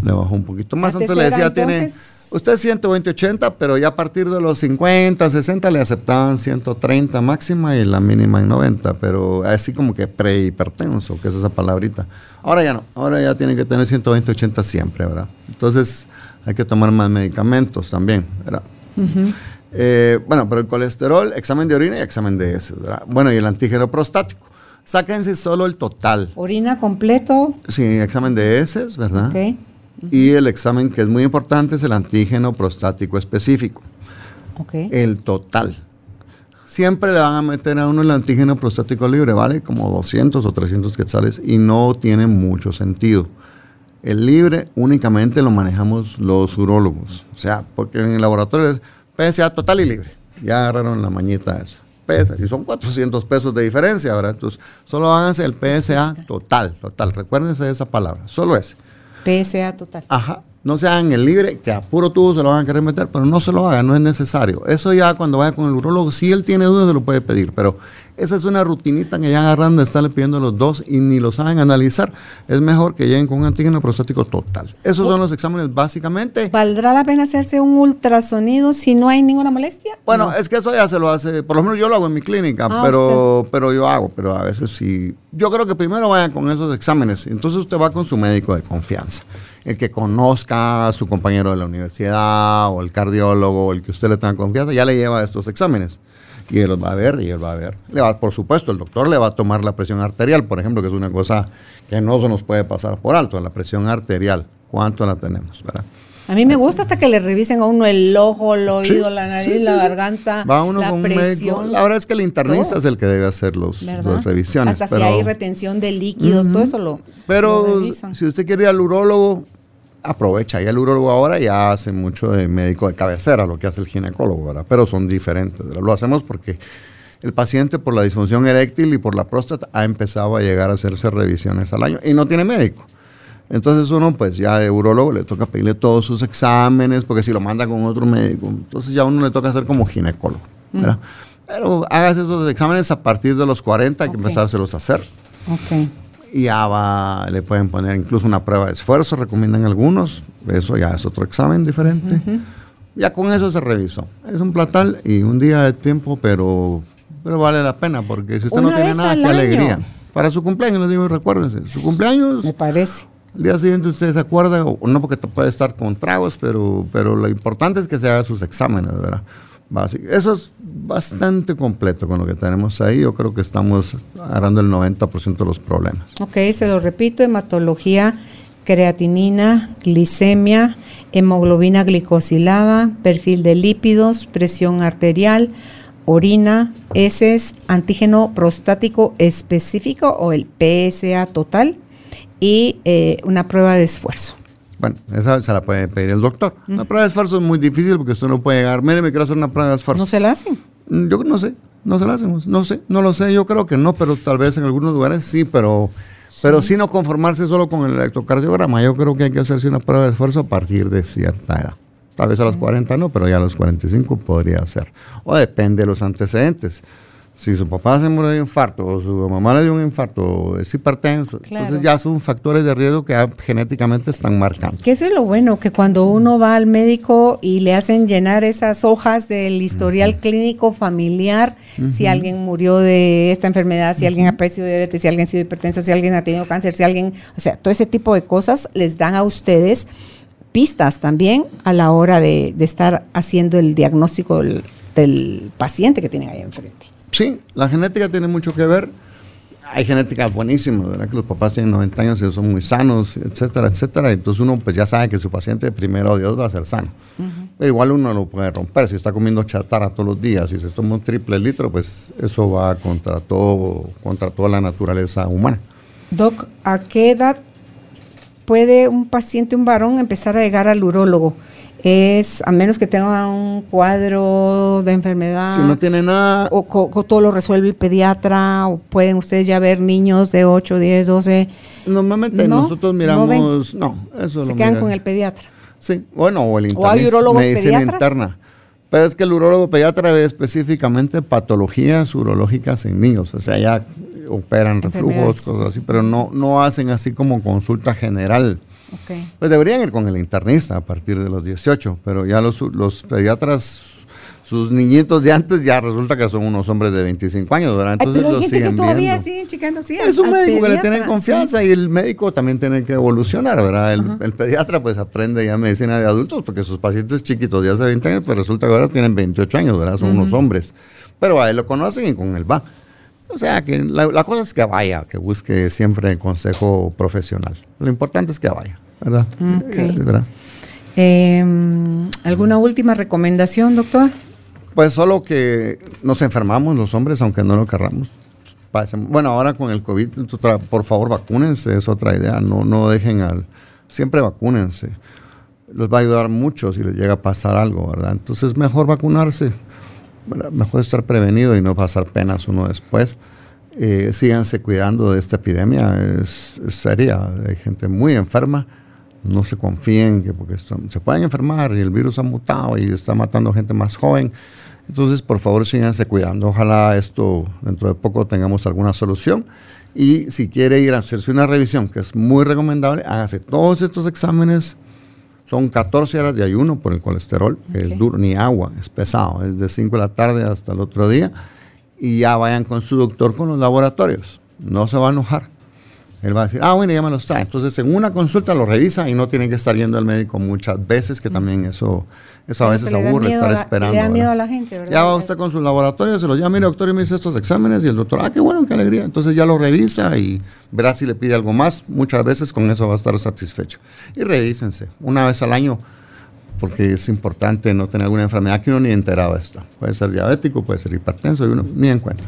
Le bajó un poquito más. Entonces le decía, tiene. Usted 120-80, pero ya a partir de los 50, 60 le aceptaban 130 máxima y la mínima en 90, pero así como que prehipertenso, que es esa palabrita. Ahora ya no, ahora ya tiene que tener 120-80 siempre, ¿verdad? Entonces hay que tomar más medicamentos también, ¿verdad? Eh, bueno, pero el colesterol, examen de orina y examen de heces. Bueno, y el antígeno prostático. Sáquense solo el total. ¿Orina completo? Sí, examen de heces, ¿verdad? Y el examen que es muy importante es el antígeno prostático específico. El total. Siempre le van a meter a uno el antígeno prostático libre, ¿vale? Como 200 o 300 quetzales y no tiene mucho sentido. El libre únicamente lo manejamos los urólogos. O sea, porque en el laboratorio es PSA total y libre. Ya agarraron la mañita esa. PSA, y son 400 pesos de diferencia, ¿verdad? Entonces, solo háganse el PSA total, total. Recuérdense de esa palabra, solo ese. PSA total. Ajá no se hagan el libre, que a puro tubo se lo van a querer meter, pero no se lo hagan, no es necesario. Eso ya cuando vaya con el urologo, si él tiene dudas, se lo puede pedir, pero esa es una rutinita que ya agarran de estarle pidiendo los dos y ni lo saben analizar. Es mejor que lleguen con un antígeno prostático total. Esos son los exámenes básicamente. ¿Valdrá la pena hacerse un ultrasonido si no hay ninguna molestia? Bueno, es que eso ya se lo hace, por lo menos yo lo hago en mi clínica, ah, pero, pero yo hago, pero a veces sí. Yo creo que primero vayan con esos exámenes, entonces usted va con su médico de confianza el que conozca a su compañero de la universidad o el cardiólogo o el que usted le tenga confianza, ya le lleva estos exámenes. y él los va a ver y él va a ver. Le va, por supuesto, el doctor le va a tomar la presión arterial, por ejemplo, que es una cosa que no se nos puede pasar por alto, la presión arterial, ¿cuánto la tenemos? ¿verdad? A mí me gusta hasta que le revisen a uno el ojo, el oído, la nariz, la garganta, Va uno la con un presión. médico. La verdad es que el internista todo. es el que debe hacer las revisiones. Hasta pero, si hay retención de líquidos, todo eso lo, pero si usted quiere ir al urólogo, aprovecha. Y el urólogo ahora ya hace mucho de médico de cabecera, lo que hace el ginecólogo, ¿verdad? Pero son diferentes. Lo hacemos porque el paciente por la disfunción eréctil y por la próstata ha empezado a llegar a hacerse revisiones al año y no tiene médico. Entonces uno pues ya de urólogo le toca pedirle todos sus exámenes, porque si lo manda con otro médico, entonces ya uno le toca hacer como ginecólogo. ¿verdad? Pero hágase esos exámenes a partir de los 40, hay que empezárselos a hacer. Ok. Y ya va, le pueden poner incluso una prueba de esfuerzo, recomiendan algunos. Eso ya es otro examen diferente. Ya con eso se revisó. Es un platal y un día de tiempo, pero, pero vale la pena porque si usted no Una tiene vez nada, qué año. alegría. Para su cumpleaños, les digo, recuérdense, su cumpleaños, Me parece. el día siguiente usted se acuerda, o no porque puede estar con tragos, pero, pero lo importante es que se haga sus exámenes, ¿verdad? Eso es bastante completo con lo que tenemos ahí. Yo creo que estamos agarrando el 90% de los problemas. Ok, se lo repito, hematología, creatinina, glicemia, hemoglobina glicosilada, perfil de lípidos, presión arterial, orina, heces, antígeno prostático específico o el PSA total y eh, una prueba de esfuerzo. Bueno, esa se la puede pedir el doctor. Una prueba de esfuerzo es muy difícil porque usted no puede llegar. Mire, me quiero hacer una prueba de esfuerzo. ¿No se la hacen? Mm, Yo no sé, no se la hacemos. No sé, no lo sé. Yo creo que no, pero tal vez en algunos lugares sí, pero, pero sí no conformarse solo con el electrocardiograma. Yo creo que hay que hacerse una prueba de esfuerzo a partir de cierta edad. Tal vez a los 40 no, pero ya a los 45 podría ser. O depende de los antecedentes. Si su papá se murió de infarto o su mamá le dio un infarto o es hipertenso, Claro. entonces ya son factores de riesgo que genéticamente están marcando. Que eso es lo bueno, que cuando uno va al médico y le hacen llenar esas hojas del historial clínico familiar, si alguien murió de esta enfermedad, si alguien ha padecido de diabetes, si alguien ha sido hipertenso, si alguien ha tenido cáncer, si alguien, o sea, todo ese tipo de cosas les dan a ustedes pistas también a la hora de, de estar haciendo el diagnóstico del, del paciente que tienen ahí enfrente. Sí, la genética tiene mucho que ver. Hay genéticas buenísimas, ¿verdad? Que los papás tienen 90 años y son muy sanos, etcétera, etcétera. Entonces uno pues ya sabe que su paciente, primero Dios, va a ser sano. Pero igual uno lo puede romper. Si está comiendo chatarra todos los días y se toma un triple litro, pues eso va contra todo, contra toda la naturaleza humana. Doc, ¿a qué edad puede un paciente, un varón, empezar a llegar al urólogo? Es a menos que tenga un cuadro de enfermedad. Si no tiene nada, o co- todo lo resuelve el pediatra, o pueden ustedes ya ver niños de 8, 10, 12, normalmente ¿No? nosotros ¿No miramos, no, eso se lo quedan con el pediatra. Sí, bueno, o el ¿O hay urólogos pediatras? interna. Pero es que el urólogo pediatra ve específicamente patologías urológicas en niños, o sea, ya operan reflujos, cosas así, pero no, no hacen así como consulta general. Pues deberían ir con el internista a partir de los 18, pero ya los, los pediatras, sus niñitos de antes ya resulta que son unos hombres de 25 años, ¿verdad? Ay, Entonces pero hay los gente que siguen todavía viendo. siguen checando, sí, Es un médico que le pediatra, tiene confianza y el médico también tiene que evolucionar, ¿verdad? El, el pediatra pues aprende ya medicina de adultos porque sus pacientes chiquitos de hace 20 años, pues resulta que ahora tienen 28 años, ¿verdad? Son unos hombres. Pero a él lo conocen y con él va. O sea, que la, la cosa es que vaya, que busque siempre el consejo profesional. Lo importante es que vaya, ¿verdad? Ok. Eh, ¿verdad? Eh, ¿Alguna última recomendación, doctor? Pues solo que nos enfermamos los hombres, aunque no lo querramos. Bueno, ahora con el COVID, por favor, vacúnense, es otra idea. No, no dejen al. Siempre vacúnense. Les va a ayudar mucho si les llega a pasar algo, ¿verdad? Entonces, mejor vacunarse. Mejor estar prevenido y no pasar penas uno después. Eh, síganse cuidando de esta epidemia, es, es seria. Hay gente muy enferma. No se confíen que porque se pueden enfermar y el virus ha mutado y está matando gente más joven. Entonces, por favor, síganse cuidando. Ojalá esto dentro de poco tengamos alguna solución. Y si quiere ir a hacerse una revisión, que es muy recomendable, hágase todos estos exámenes. Son 14 horas de ayuno por el colesterol, que es duro, ni agua, es pesado, es de 5 de la tarde hasta el otro día. Y ya vayan con su doctor con los laboratorios. No se va a enojar. Él va a decir, ah, bueno, ya me lo está. Entonces, en una consulta lo revisa y no tiene que estar yendo al médico muchas veces, que también eso, eso a veces aburre estar esperando. Le da miedo a la gente, ¿verdad? Ya va usted con su laboratorio, se lo llama, mire, doctor, y me hice estos exámenes, y el doctor, ah, qué bueno, qué alegría. Entonces ya lo revisa y verá si le pide algo más. Muchas veces con eso va a estar satisfecho. Y revísense, una vez al año, porque es importante no tener alguna enfermedad que uno ni enterado está. Puede ser diabético, puede ser hipertenso, y uno ni en cuenta.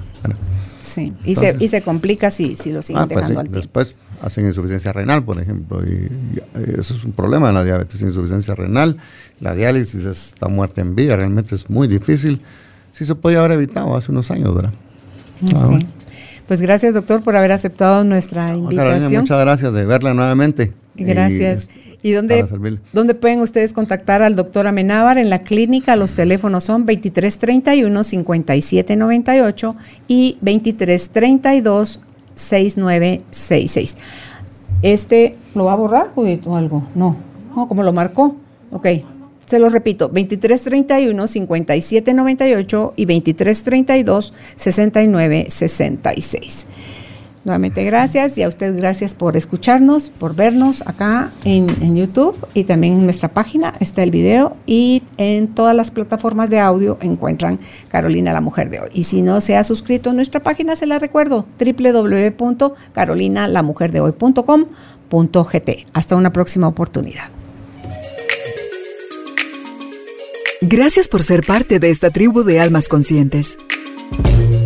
Sí, y, se, y se complica si, si lo siguen ah, pues dejando Después hacen insuficiencia renal, por ejemplo, y, eso es un problema de la diabetes, insuficiencia renal. La diálisis es la muerte en vida, realmente es muy difícil. Sí se podía haber evitado hace unos años, ¿verdad? Ah, pues gracias, doctor, por haber aceptado nuestra invitación. muchas gracias de verla nuevamente. Gracias. ¿Y dónde, dónde pueden ustedes contactar al doctor Amenábar? En la clínica los teléfonos son 2331-5798 y 2332-6966. ¿Este lo va a borrar, Judith, o algo? No, no, como lo marcó. Ok, se lo repito, 2331-5798 y 2332-6966. Nuevamente gracias y a usted gracias por escucharnos, por vernos acá en, YouTube y también en nuestra página está el video y en todas las plataformas de audio encuentran Carolina la Mujer de hoy. Y si no se ha suscrito a nuestra página, se la recuerdo, www.carolinalamujerdehoy.com.gt. Hasta una próxima oportunidad. Gracias por ser parte de esta tribu de almas conscientes.